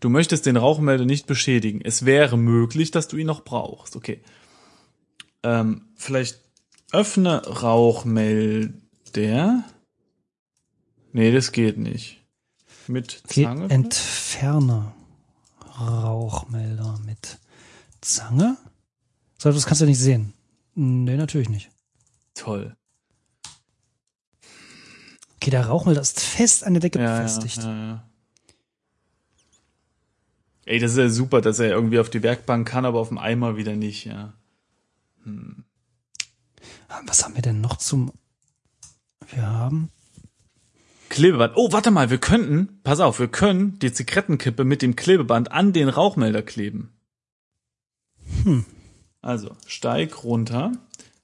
Du möchtest den Rauchmelder nicht beschädigen. Es wäre möglich, dass du ihn noch brauchst. Okay. Ähm, vielleicht öffne Rauchmelder. Nee, das geht nicht. Mit Zange? entferne Rauchmelder mit Zange. So, das kannst du nicht sehen. Nee, natürlich nicht. Toll. Okay, der Rauchmelder ist fest an der Decke Ja, befestigt. ja, ja. Ey, das ist ja super, dass er irgendwie auf die Werkbank kann, aber auf dem Eimer wieder nicht, ja. Was haben wir denn noch zum Wir haben Klebeband. Oh, warte mal, wir könnten, pass auf, wir können die Zigarettenkippe mit dem Klebeband an den Rauchmelder kleben. Hm. Also, steig runter,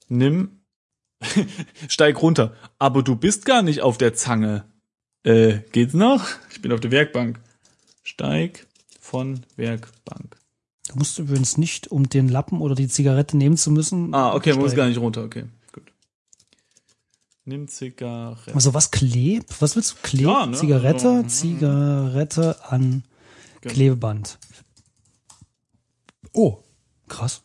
nimm, steig runter, aber du bist gar nicht auf der Zange. Äh, geht's noch? Ich bin auf der Werkbank. Steig von Werkbank. Du musst übrigens nicht, um den Lappen oder die Zigarette nehmen zu müssen. Ah, okay, muss steigen. gar nicht runter, okay, gut. Nimm Zigarette. Also was klebt? Was willst du kleben? Ja, ne, Zigarette, also, mhm. Zigarette an Genau. Klebeband. Oh, krass.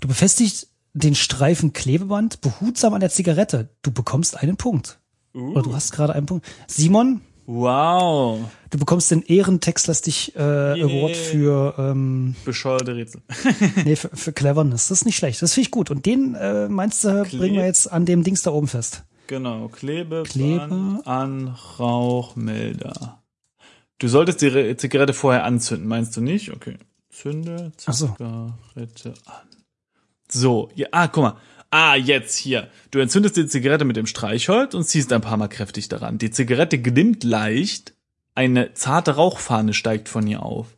Du befestigst den Streifen Klebeband behutsam an der Zigarette. Du bekommst einen Punkt. Uh, Oder du hast gerade einen Punkt. Simon, Wow. Du bekommst den Ehrentextlastig äh, Yeah. Award für, ähm, Bescheuerte Rätsel. nee, für, für Cleverness. Das ist nicht schlecht. Das finde ich gut. Und den äh, meinst du, bringen wir jetzt an dem Dings da oben fest. Genau, Klebe, Klebe. an Rauchmelder. Du solltest die Re- Zigarette vorher anzünden, meinst du nicht? Okay. Zünde Ach so. Zigarette an. So, ja, ah, guck mal. Ah, jetzt hier. Du entzündest die Zigarette mit dem Streichholz und ziehst ein paar Mal kräftig daran. Die Zigarette glimmt leicht, eine zarte Rauchfahne steigt von ihr auf.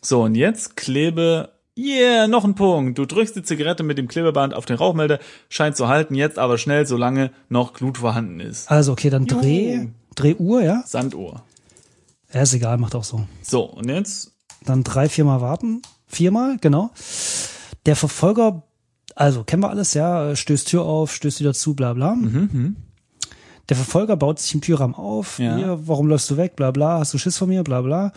So, und jetzt klebe. Yeah, noch ein Punkt. Du drückst die Zigarette mit dem Klebeband auf den Rauchmelder, scheint zu halten, jetzt aber schnell, solange noch Glut vorhanden ist. Also, okay, dann Dreh, Juhu. Drehuhr, ja? Sanduhr. Ja, ist egal, macht auch so. So, und jetzt Dann drei, viermal warten. Viermal, genau. Der Verfolger, also kennen wir alles, ja, stößt Tür auf, stößt wieder zu, bla bla. Der Verfolger baut sich im Türrahmen auf. Ja. Hier, warum läufst du weg? Bla bla, hast du Schiss von mir? Bla bla.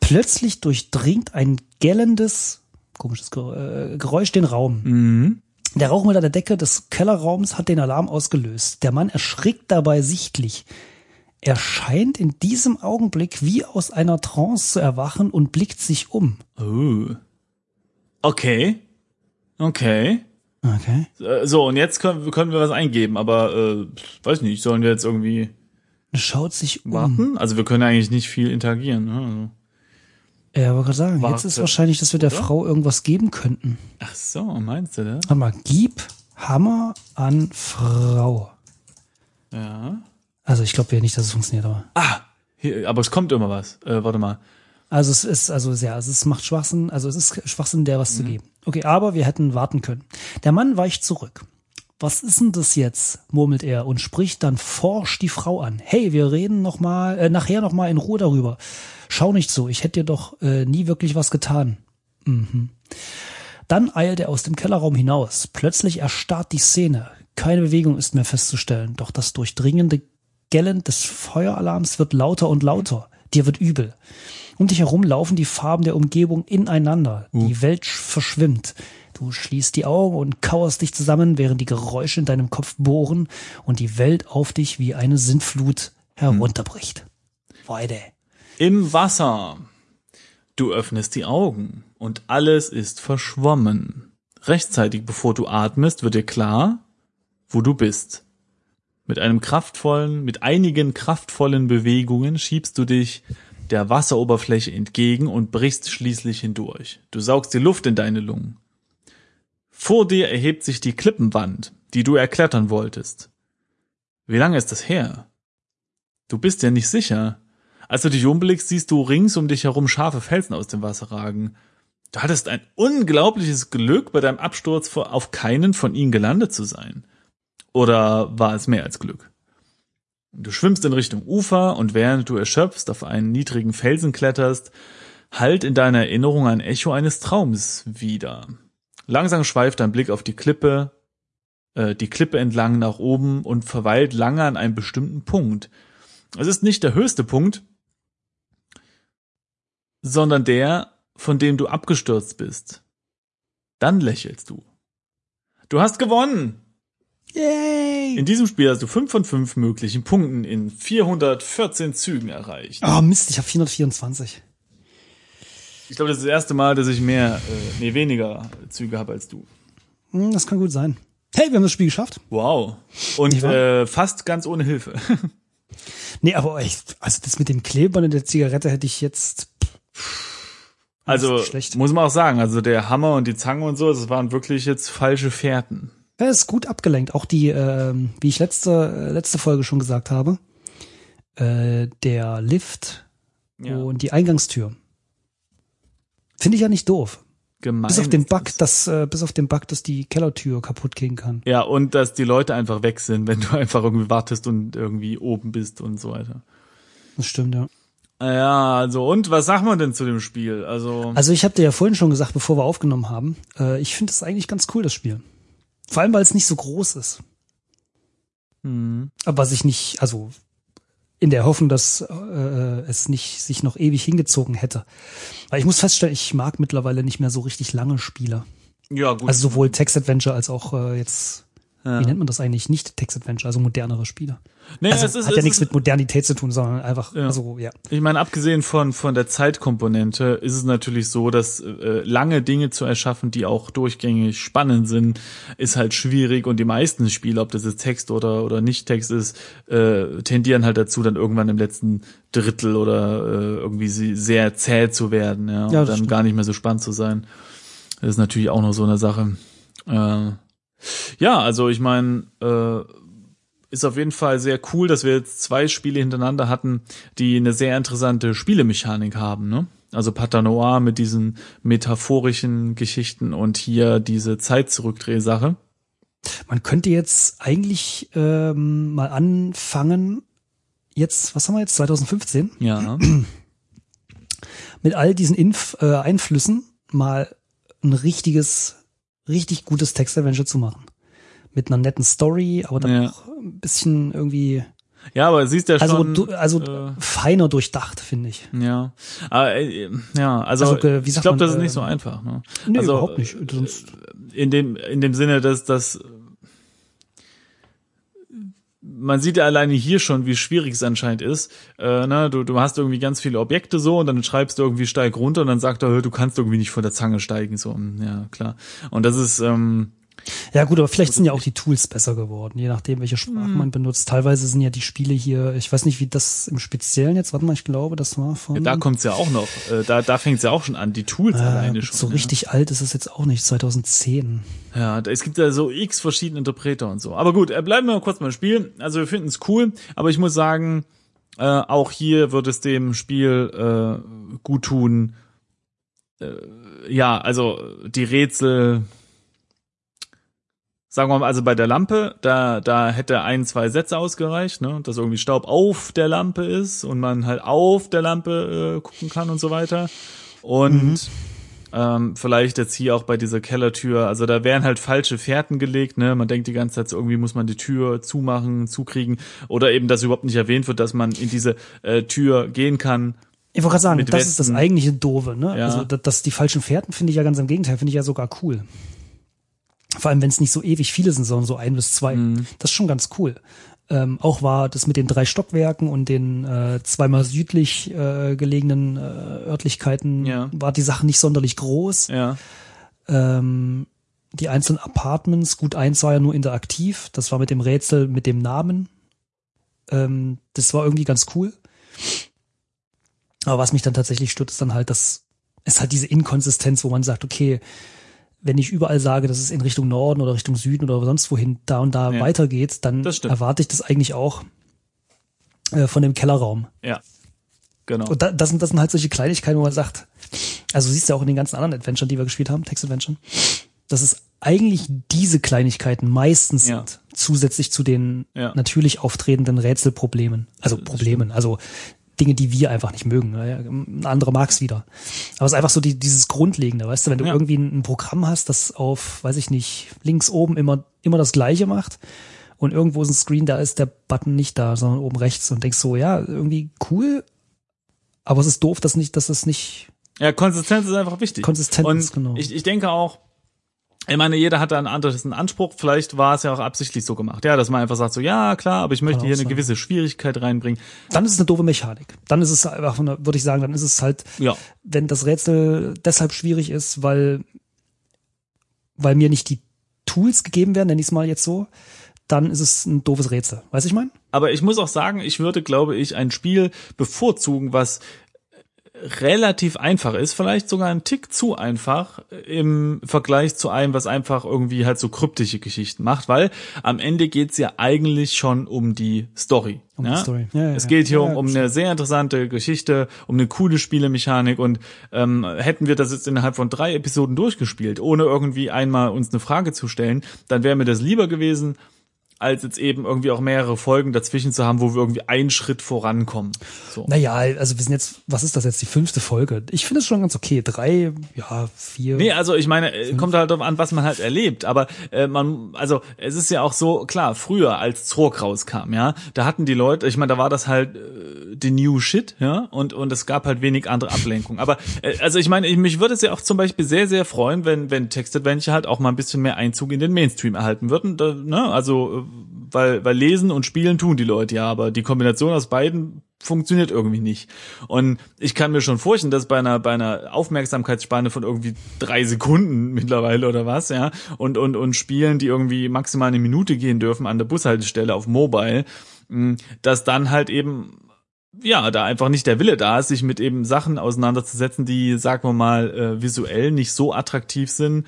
Plötzlich durchdringt ein gellendes, komisches äh, Geräusch den Raum. Der Rauchmelder der Decke des Kellerraums hat den Alarm ausgelöst. Der Mann erschrickt dabei sichtlich. Er scheint in diesem Augenblick wie aus einer Trance zu erwachen und blickt sich um. Oh. Okay. Okay. Okay. Äh, So, und jetzt können, können wir was eingeben, aber äh, weiß nicht, sollen wir jetzt irgendwie schaut sich um. warten? Also wir können eigentlich nicht viel interagieren. Ne? Also. Ja, wollte gerade sagen, Warte. jetzt ist wahrscheinlich, dass wir der Oder? Frau irgendwas geben könnten. Ach so, meinst du das? Warte mal, gib Hammer an Frau. Ja. Also ich glaube ja nicht, dass es funktioniert, aber. Ah, hier, aber es kommt immer was. Äh, warte mal. Also es ist, also ja, also es macht Schwachsinn, also es ist Schwachsinn, der was zu geben. Okay, aber wir hätten warten können. Der Mann weicht zurück. Was ist denn das jetzt? murmelt er und spricht dann forsch die Frau an. Hey, wir reden noch mal, äh, nachher noch mal in Ruhe darüber. Schau nicht so, ich hätte dir doch äh, nie wirklich was getan. Mhm. Dann eilt er aus dem Kellerraum hinaus. Plötzlich erstarrt die Szene. Keine Bewegung ist mehr festzustellen, doch das durchdringende Gellen des Feueralarms wird lauter und lauter. Dir wird übel. Um dich herum laufen die Farben der Umgebung ineinander. Die Welt sch- verschwimmt. Du schließt die Augen und kauerst dich zusammen, während die Geräusche in deinem Kopf bohren und die Welt auf dich wie eine Sintflut herunterbricht. Weide. Im Wasser. Du öffnest die Augen und alles ist verschwommen. Rechtzeitig bevor du atmest, wird dir klar, wo du bist. Mit einem kraftvollen, mit einigen kraftvollen Bewegungen schiebst du dich der Wasseroberfläche entgegen und brichst schließlich hindurch. Du saugst die Luft in deine Lungen. Vor dir erhebt sich die Klippenwand, die du erklettern wolltest. Wie lange ist das her? Du bist ja nicht sicher. Als du dich umblickst, siehst du rings um dich herum scharfe Felsen aus dem Wasser ragen. Du hattest ein unglaubliches Glück, bei deinem Absturz auf keinen von ihnen gelandet zu sein. Oder war es mehr als Glück? Du schwimmst in Richtung Ufer und während du erschöpfst auf einen niedrigen Felsen kletterst, hallt in deiner Erinnerung ein Echo eines Traums wieder. Langsam schweift dein Blick auf die Klippe, äh, die Klippe entlang nach oben und verweilt lange an einem bestimmten Punkt. Es ist nicht der höchste Punkt, sondern der, von dem du abgestürzt bist. Dann lächelst du. Du hast gewonnen! Yay! In diesem Spiel hast du fünf von fünf möglichen Punkten in 414 Zügen erreicht. Oh Mist, ich habe 424. Ich glaube, das ist das erste Mal, dass ich mehr, äh, nee, weniger Züge habe als du. Hm, das kann gut sein. Hey, wir haben das Spiel geschafft. Wow. Und Nicht wahr? äh, fast ganz ohne Hilfe. Nee, aber echt, also das mit dem Klebern in der Zigarette hätte ich jetzt. Also schlecht. muss man auch sagen, also der Hammer und die Zange und so, das waren wirklich jetzt falsche Fährten. Er ist gut abgelenkt. Auch die, ähm, wie ich letzte, äh, letzte Folge schon gesagt habe, äh, der Lift Ja. und die Eingangstür. Finde ich ja nicht doof. Gemein. Bis auf den Bug, das. dass, äh, bis auf den Bug, dass die Kellertür kaputt gehen kann. Ja, und dass die Leute einfach weg sind, wenn du einfach irgendwie wartest und irgendwie oben bist und so weiter. Das stimmt, ja. Ja, also und was sagt man denn zu dem Spiel? Also, Also ich habe dir ja vorhin schon gesagt, bevor wir aufgenommen haben, äh, ich finde es eigentlich ganz cool, das Spiel. Vor allem, weil es nicht so groß ist. hm, Aber was ich nicht, also in der Hoffnung, dass äh, es nicht sich noch ewig hingezogen hätte. Weil ich muss feststellen, ich mag mittlerweile nicht mehr so richtig lange Spiele. ja gut. Also sowohl Text-Adventure als auch äh, jetzt wie nennt man das eigentlich? Nicht Text-Adventure, also modernere Spiele. Nee, also es ist, hat es ja nichts ist, mit Modernität zu tun, sondern einfach, Ja. also ja. Ich meine, abgesehen von von der Zeitkomponente ist es natürlich so, dass äh, lange Dinge zu erschaffen, die auch durchgängig spannend sind, ist halt schwierig und die meisten Spiele, ob das jetzt Text oder oder nicht Text ist, äh, tendieren halt dazu, dann irgendwann im letzten Drittel oder äh, irgendwie sehr zäh zu werden, ja, und Ja, das dann stimmt. gar nicht mehr so spannend zu sein. Das ist natürlich auch noch so eine Sache. Äh, ja, also ich meine, äh, ist auf jeden Fall sehr cool, dass wir jetzt zwei Spiele hintereinander hatten, die eine sehr interessante Spielemechanik haben, ne? Also Patanoir mit diesen metaphorischen Geschichten und hier diese Zeitzurückdrehsache. Man könnte jetzt eigentlich ähm, mal anfangen, jetzt, was haben wir jetzt, 2015, Ja. mit all diesen Inf äh, Einflüssen mal ein richtiges, richtig gutes Text-Adventure zu machen. Mit einer netten Story, aber dann Ja. auch ein bisschen irgendwie, Ja, aber siehst ja also, schon. du, also äh, feiner durchdacht, finde ich. ja. Aber, äh, ja, also, Also, äh, wie ich sagt glaube, man, das ist äh, nicht so einfach. Ne? Nee, also, überhaupt nicht. Sonst, in dem in dem Sinne, dass dass man sieht ja alleine hier schon, wie schwierig es anscheinend ist. Äh, ne, du, du hast irgendwie ganz viele Objekte so und dann schreibst du irgendwie steig runter und dann sagt er, du kannst irgendwie nicht von der Zange steigen. So, ja, klar. Und das ist, ähm, ja gut, aber vielleicht sind ja auch die Tools besser geworden, je nachdem, welche Sprache Mhm. man benutzt. Teilweise sind ja die Spiele hier, ich weiß nicht, wie das im Speziellen jetzt, warte mal, ich glaube, das war von... ja, da kommt's ja auch noch, äh, da, da fängt's ja auch schon an, die Tools alleine äh, schon. so ja. richtig alt ist es jetzt auch nicht, 2010. Ja, da- es gibt ja so x verschiedene Interpreter und so. Aber gut, äh, bleiben wir kurz beim Spiel. Also wir finden es cool, aber ich muss sagen, äh, auch hier wird es dem Spiel äh, gut tun. Äh, ja, also die Rätsel, sagen wir mal, also bei der Lampe, da, da hätte ein, zwei Sätze ausgereicht, ne, dass irgendwie Staub auf der Lampe ist und man halt auf der Lampe äh, gucken kann und so weiter. Und ähm, vielleicht jetzt hier auch bei dieser Kellertür, also da wären halt falsche Fährten gelegt, ne? Man denkt die ganze Zeit so, irgendwie muss man die Tür zumachen, zukriegen oder eben, dass überhaupt nicht erwähnt wird, dass man in diese äh, Tür gehen kann. Ich wollte gerade sagen, das ist das Westen. eigentliche Doofe, ne? Ja. Also, dass die falschen Fährten finde ich ja ganz im Gegenteil, finde ich ja sogar cool. Vor allem, wenn es nicht so ewig viele sind, sondern so ein bis zwei. Mhm. Das ist schon ganz cool. Ähm, auch war das mit den drei Stockwerken und den äh, zweimal südlich äh, gelegenen äh, Örtlichkeiten, Ja. war die Sache nicht sonderlich groß. Ja, Ähm, die einzelnen Apartments, gut eins war ja nur interaktiv, das war mit dem Rätsel mit dem Namen. Ähm, das war irgendwie ganz cool. Aber was mich dann tatsächlich stört, ist dann halt, dass es halt diese Inkonsistenz, wo man sagt, okay, wenn ich überall sage, dass es in Richtung Norden oder Richtung Süden oder sonst wohin da und da Ja. weitergeht, dann erwarte ich das eigentlich auch äh, von dem Kellerraum. ja. Genau. Und da, das, sind, das sind halt solche Kleinigkeiten, wo man sagt, also siehst du ja auch in den ganzen anderen Adventuren, die wir gespielt haben, Text-Adventuren, dass es eigentlich diese Kleinigkeiten meistens Ja. sind, zusätzlich zu den Ja. natürlich auftretenden Rätselproblemen. Also Problemen, also Dinge, die wir einfach nicht mögen. Ein anderer mag es wieder. Aber es ist einfach so die, dieses Grundlegende, weißt du, wenn du Ja. irgendwie ein, ein Programm hast, das auf, weiß ich nicht, links oben immer, immer das Gleiche macht und irgendwo ist ein Screen, da ist der Button nicht da, sondern oben rechts und denkst so, ja, irgendwie cool, aber es ist doof, dass nicht, dass es nicht Ja, Konsistenz ist einfach wichtig. konsistent Und ist, genau. ich, ich denke auch, ich meine, jeder hat da einen anderen Anspruch. Vielleicht war es ja auch absichtlich so gemacht. Ja, dass man einfach sagt so, ja, klar, aber ich möchte hier eine sein. gewisse Schwierigkeit reinbringen. dann ist es eine doofe Mechanik. Dann ist es einfach, würde ich sagen, dann ist es halt, Ja, wenn das Rätsel deshalb schwierig ist, weil, weil mir nicht die Tools gegeben werden, nenne ich es mal jetzt so, dann ist es ein doofes Rätsel. Weißt du, ich meine? Aber ich muss auch sagen, ich würde, glaube ich, ein Spiel bevorzugen, was relativ einfach ist, vielleicht sogar ein Tick zu einfach im Vergleich zu einem, was einfach irgendwie halt so kryptische Geschichten macht, weil am Ende geht's ja eigentlich schon um die Story. Um ja? die Story. Ja, ja, es geht hier um, um eine sehr interessante Geschichte, um eine coole Spielemechanik und ähm, hätten wir das jetzt innerhalb von drei Episoden durchgespielt, ohne irgendwie einmal uns eine Frage zu stellen, dann wäre mir das lieber gewesen, als jetzt eben irgendwie auch mehrere Folgen dazwischen zu haben, wo wir irgendwie einen Schritt vorankommen. So. Naja, also wir sind jetzt, was ist das jetzt, die fünfte Folge? Ich finde es schon ganz okay. Drei, ja, vier. Nee, also ich meine, äh, kommt halt darauf an, was man halt erlebt. Aber äh, man, also es ist ja auch so, klar, früher, als Zork rauskam, ja, da hatten die Leute, ich meine, da war das halt äh, the new shit, ja, und, und es gab halt wenig andere Ablenkung. Aber äh, also ich meine, ich, mich würde es ja auch zum Beispiel sehr, sehr freuen, wenn, wenn Text Adventure halt auch mal ein bisschen mehr Einzug in den Mainstream erhalten würden. Da, ne? Also, äh, weil, weil lesen und spielen tun die Leute ja, aber die Kombination aus beiden funktioniert irgendwie nicht. Und ich kann mir schon vorstellen, dass bei einer, bei einer Aufmerksamkeitsspanne von irgendwie drei Sekunden mittlerweile oder was, ja, und, und, und Spielen, die irgendwie maximal eine Minute gehen dürfen an der Bushaltestelle auf Mobile, mh, dass dann halt eben ja, da einfach nicht der Wille da ist, sich mit eben Sachen auseinanderzusetzen, die, sagen wir mal, äh, visuell nicht so attraktiv sind,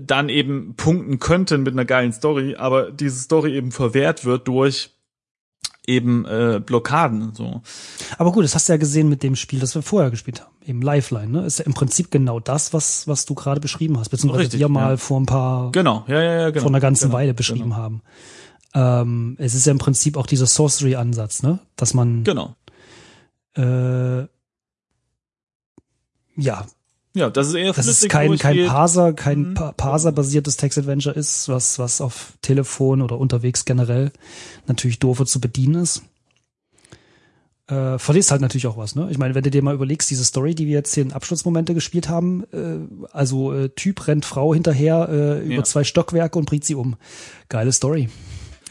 dann eben punkten könnten mit einer geilen Story, aber diese Story eben verwehrt wird durch eben äh, Blockaden so. Aber gut, das hast du ja gesehen mit dem Spiel, das wir vorher gespielt haben, eben Lifeline, ne? Ist ja im Prinzip genau das, was was du gerade beschrieben hast, beziehungsweise Richtig, wir mal ja. vor ein paar Genau, ja, ja, ja, genau. vor einer ganzen genau, Weile beschrieben haben. Ähm, es ist ja im Prinzip auch dieser Sorcery-Ansatz, ne? Dass man Genau. äh, ja, Ja, das ist eher dass es flüssig kein, kein durchgeht. Parser, kein Mhm. pa Parser-basiertes Text-Adventure ist, was, was auf Telefon oder unterwegs generell natürlich doofe zu bedienen ist. Äh, verlierst halt natürlich auch was, ne? Ich meine, wenn du dir mal überlegst, diese Story, die wir jetzt hier in Abschlussmomente gespielt haben, äh, also äh, Typ rennt Frau hinterher äh, über Ja. zwei Stockwerke und bringt sie um. Geile Story.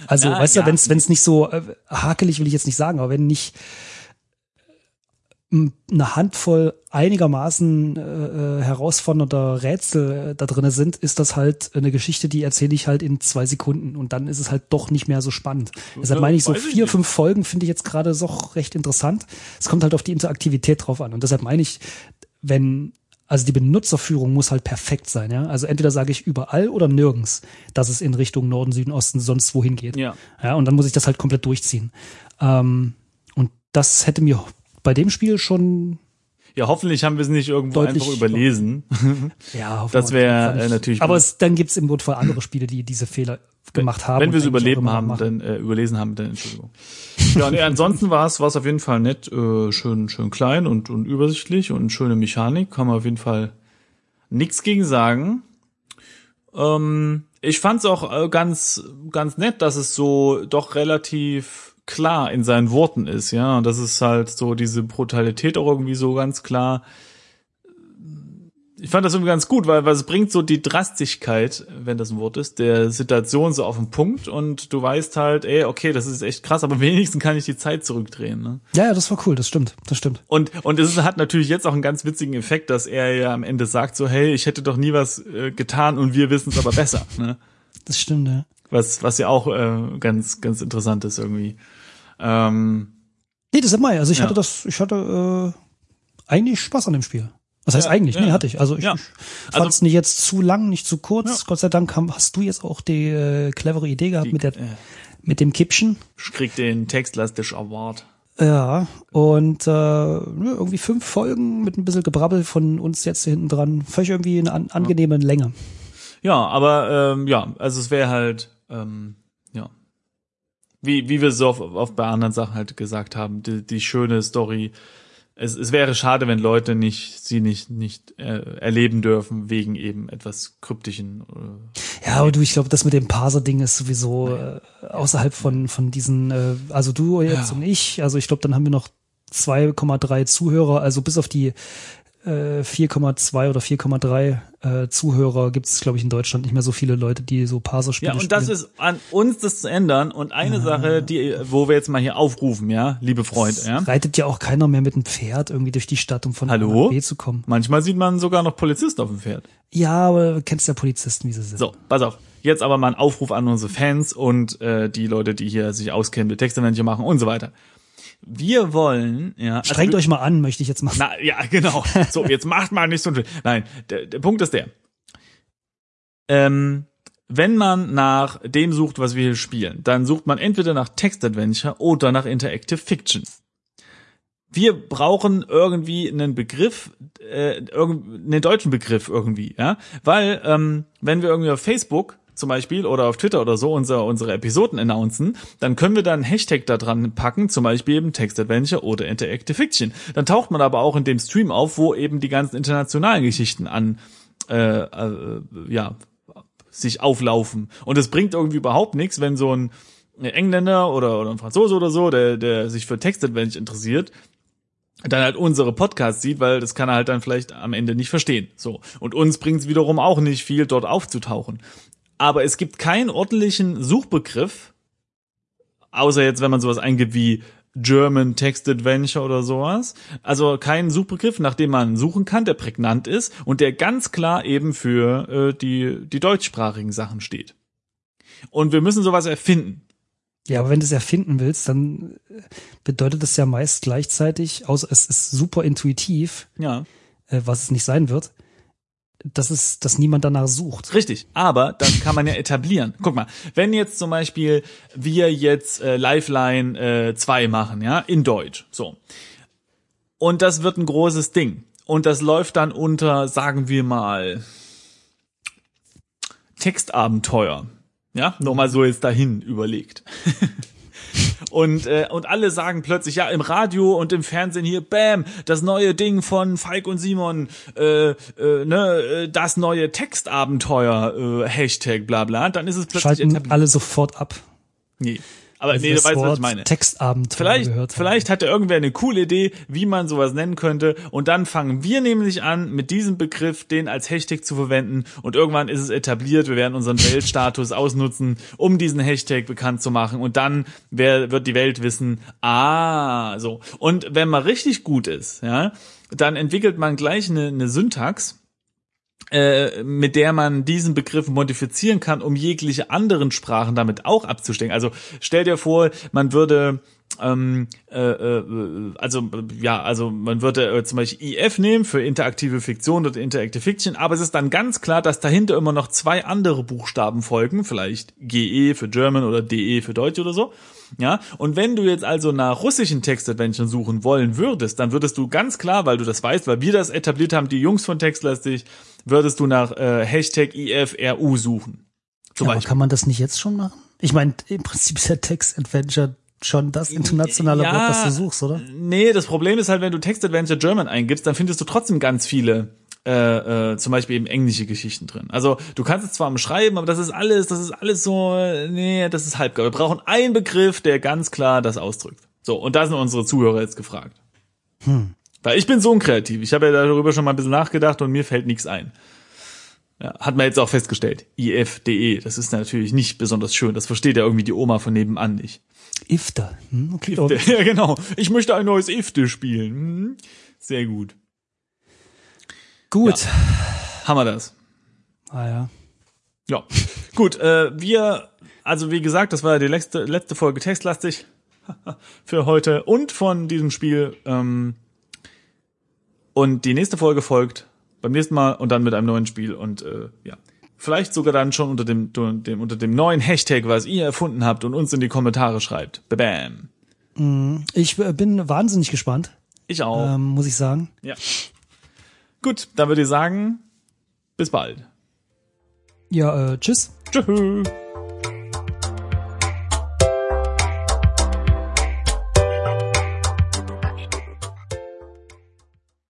Also, Na, weißt ja. du, wenn es wenn's nicht so äh, hakelig will ich jetzt nicht sagen, aber wenn nicht eine Handvoll einigermaßen äh, äh, herausfordernder Rätsel äh, da drinne sind, ist das halt eine Geschichte, die erzähle ich halt in zwei Sekunden und dann ist es halt doch nicht mehr so spannend. Deshalb meine ich so vier, fünf Folgen finde ich jetzt gerade doch recht interessant. Es kommt halt auf die Interaktivität drauf an und deshalb meine ich, wenn also die Benutzerführung muss halt perfekt sein, ja. Also entweder sage ich überall oder nirgends, dass es in Richtung Norden, Süden, Osten, sonst wohin geht. Ja. Ja, und dann muss ich das halt komplett durchziehen. Ähm, und das hätte mir bei dem Spiel schon, Ja, hoffentlich haben wir es nicht irgendwo einfach überlesen. ja, hoffen Das wir wär, auf jeden Fall äh, natürlich Aber es, dann gibt's im Notfall andere Spiele, die diese Fehler gemacht haben. Wenn wir es überleben haben, machen. dann äh, überlesen haben, dann Entschuldigung. Ja, nee, ansonsten war es war es auf jeden Fall nett, äh, schön schön klein und und übersichtlich und schöne Mechanik, kann man auf jeden Fall nichts gegen sagen. Ähm, ich fand es auch äh, ganz ganz nett, dass es so doch relativ klar in seinen Worten ist, ja, und das ist halt so diese Brutalität auch irgendwie so ganz klar ich fand das irgendwie ganz gut, weil, weil es bringt so die Drastigkeit, wenn das ein Wort ist, der Situation so auf den Punkt und du weißt halt, ey, okay, das ist echt krass, aber wenigstens kann ich die Zeit zurückdrehen. Ne? Ja, ja, das war cool, das stimmt, das stimmt. Und, und es hat natürlich jetzt auch einen ganz witzigen Effekt, dass er ja am Ende sagt so, hey, ich hätte doch nie was äh, getan und wir wissen es aber besser. Ne? Das stimmt, ja. Was, was ja auch äh, ganz, ganz interessant ist irgendwie. Ähm, Nee, das ist Mai. Also ich Ja. hatte das, ich hatte äh, eigentlich Spaß an dem Spiel. Was heißt Ja, eigentlich? ja. Nee, hatte ich. Also ich, Ja. ich fand es nicht jetzt zu lang, nicht zu kurz. Ja. Gott sei Dank hast du jetzt auch die äh, clevere Idee gehabt die, mit der äh, mit dem Kippchen. kriegt den Textlastisch Award. Ja, und äh, irgendwie fünf Folgen mit ein bisschen Gebrabbel von uns jetzt hinten dran. Völlig irgendwie eine an, angenehme Länge. Ja, aber ähm, ja, also es wäre halt, ähm, wie, wie wir so auf, auf bei anderen Sachen halt gesagt haben, die, die schöne Story. Es, es wäre schade, wenn Leute nicht sie nicht nicht äh, erleben dürfen wegen eben etwas kryptischen. Äh, Ja, aber du, ich glaube, das mit dem Parser-Ding ist sowieso äh, außerhalb von von diesen, äh, also du jetzt Ja. und ich. Also ich glaube, dann haben wir noch 2,3 Zuhörer. Also bis auf die äh, 4,2 oder 4,3 äh, Zuhörer gibt es, glaube ich, in Deutschland nicht mehr so viele Leute, die so Parser-Spiele ja, und das spielen. ist an uns, das zu ändern. Und eine Sache, die, wo wir jetzt mal hier aufrufen, ja, liebe Freunde, ja. Reitet ja auch keiner mehr mit einem Pferd irgendwie durch die Stadt, um von A Hallo? nach B zu kommen. Manchmal sieht man sogar noch Polizisten auf dem Pferd. Ja, aber du kennst ja Polizisten, wie sie sind. So, pass auf. Jetzt aber mal ein Aufruf an unsere Fans und äh, die Leute, die hier sich auskennen mit Textadventure machen und so weiter. Wir wollen, ja. also Strengt wir- euch mal an, möchte ich jetzt mal. Na, ja, genau. So, jetzt macht mal nicht so ein. Nein, der, der Punkt ist der. Ähm, wenn man nach dem sucht, was wir hier spielen, dann sucht man entweder nach Textadventure oder nach Interactive Fiction. Wir brauchen irgendwie einen Begriff, äh, irgend- einen deutschen Begriff irgendwie, ja, weil ähm, wenn wir irgendwie auf Facebook zum Beispiel oder auf Twitter oder so unsere, unsere Episoden announcen, dann können wir da einen Hashtag da dran packen, zum Beispiel eben Text Adventure oder Interactive Fiction. Dann taucht man aber auch in dem Stream auf, wo eben die ganzen internationalen Geschichten an, äh, äh, ja, sich auflaufen. Und es bringt irgendwie überhaupt nichts, wenn so ein Engländer oder, oder ein Franzose oder so, der, der sich für Text Adventure interessiert, dann halt unsere Podcasts sieht, weil das kann er halt dann vielleicht am Ende nicht verstehen. So. Und uns bringt es wiederum auch nicht viel, dort aufzutauchen. Aber es gibt keinen ordentlichen Suchbegriff, außer jetzt, wenn man sowas eingibt wie German Text Adventure oder sowas. Also keinen Suchbegriff, nach dem man suchen kann, der prägnant ist und der ganz klar eben für äh, die, die deutschsprachigen Sachen steht. Und wir müssen sowas erfinden. Ja, aber wenn du es erfinden willst, dann äh, bedeutet das ja meist gleichzeitig, außer es ist super intuitiv, Ja. äh, was es nicht sein wird, dass es, dass niemand danach sucht. Richtig, aber das kann man ja etablieren. Guck mal, wenn jetzt zum Beispiel wir jetzt äh, Lifeline äh, 2 machen, ja, in Deutsch, so. Und das wird ein großes Ding. Und das läuft dann unter, sagen wir mal, Textabenteuer. Ja, nochmal so jetzt dahin überlegt. Und, äh, und alle sagen plötzlich, ja, im Radio und im Fernsehen hier, bam, das neue Ding von Falk und Simon, äh, äh, ne, äh, das neue Textabenteuer, äh, Hashtag, bla bla, dann ist es plötzlich Schalten alle sofort ab. Nee. Aber nee, du weißt, was ich meine. Textabenteuer Vielleicht, vielleicht hat ja irgendwer eine coole Idee, wie man sowas nennen könnte. Und dann fangen wir nämlich an, mit diesem Begriff den als Hashtag zu verwenden. Und irgendwann ist es etabliert. Wir werden unseren Weltstatus ausnutzen, um diesen Hashtag bekannt zu machen. Und dann wer, wird die Welt wissen, ah, so. Und wenn man richtig gut ist, ja, dann entwickelt man gleich eine, eine Syntax, äh, mit der man diesen Begriff modifizieren kann, um jegliche anderen Sprachen damit auch abzustecken. Also stell dir vor, man würde ähm, äh, äh, also ja, also man würde äh, zum Beispiel IF nehmen für interaktive Fiktion oder Interactive Fiction, aber es ist dann ganz klar, dass dahinter immer noch zwei andere Buchstaben folgen, vielleicht GE für German oder DE für Deutsch oder so. Ja, und wenn du jetzt also nach russischen Textadventuren suchen wollen würdest, dann würdest du ganz klar, weil du das weißt, weil wir das etabliert haben, die Jungs von Textlastig, würdest du nach äh, Hashtag IFRU suchen. Zum Ja, aber kann man das nicht jetzt schon machen? Ich meine, im Prinzip ist ja Text Adventure schon das internationale Ja. Wort, das du suchst, oder? Nee, das Problem ist halt, wenn du Text Adventure German eingibst, dann findest du trotzdem ganz viele äh, äh, zum Beispiel eben englische Geschichten drin. Also du kannst es zwar umschreiben, aber das ist alles, das ist alles so, nee, das ist halbgar. Wir brauchen einen Begriff, der ganz klar das ausdrückt. So, und da sind unsere Zuhörer jetzt gefragt. Weil ich bin so unkreativ. Ich habe ja darüber schon mal ein bisschen nachgedacht und mir fällt nichts ein. Ja, hat man jetzt auch festgestellt. IFDE, das ist natürlich nicht besonders schön. Das versteht ja irgendwie die Oma von nebenan nicht. Ifter. Hm, okay. Ja, genau. Ich möchte ein neues Ifte spielen. Hm, Sehr gut. Gut. Haben wir das. Ah ja. Ja. Gut, äh, wir, also wie gesagt, das war ja die letzte, letzte Folge textlastig für heute und von diesem Spiel. Ähm, und die nächste Folge folgt beim nächsten Mal und dann mit einem neuen Spiel und äh, ja. Vielleicht sogar dann schon unter dem, dem, unter dem neuen Hashtag, was ihr erfunden habt und uns in die Kommentare schreibt. Bam. Ich äh, bin wahnsinnig gespannt, Ich auch. ähm, muss ich sagen. Ja. Gut, dann würde ich sagen, bis bald. Ja, äh, tschüss. Tschüss.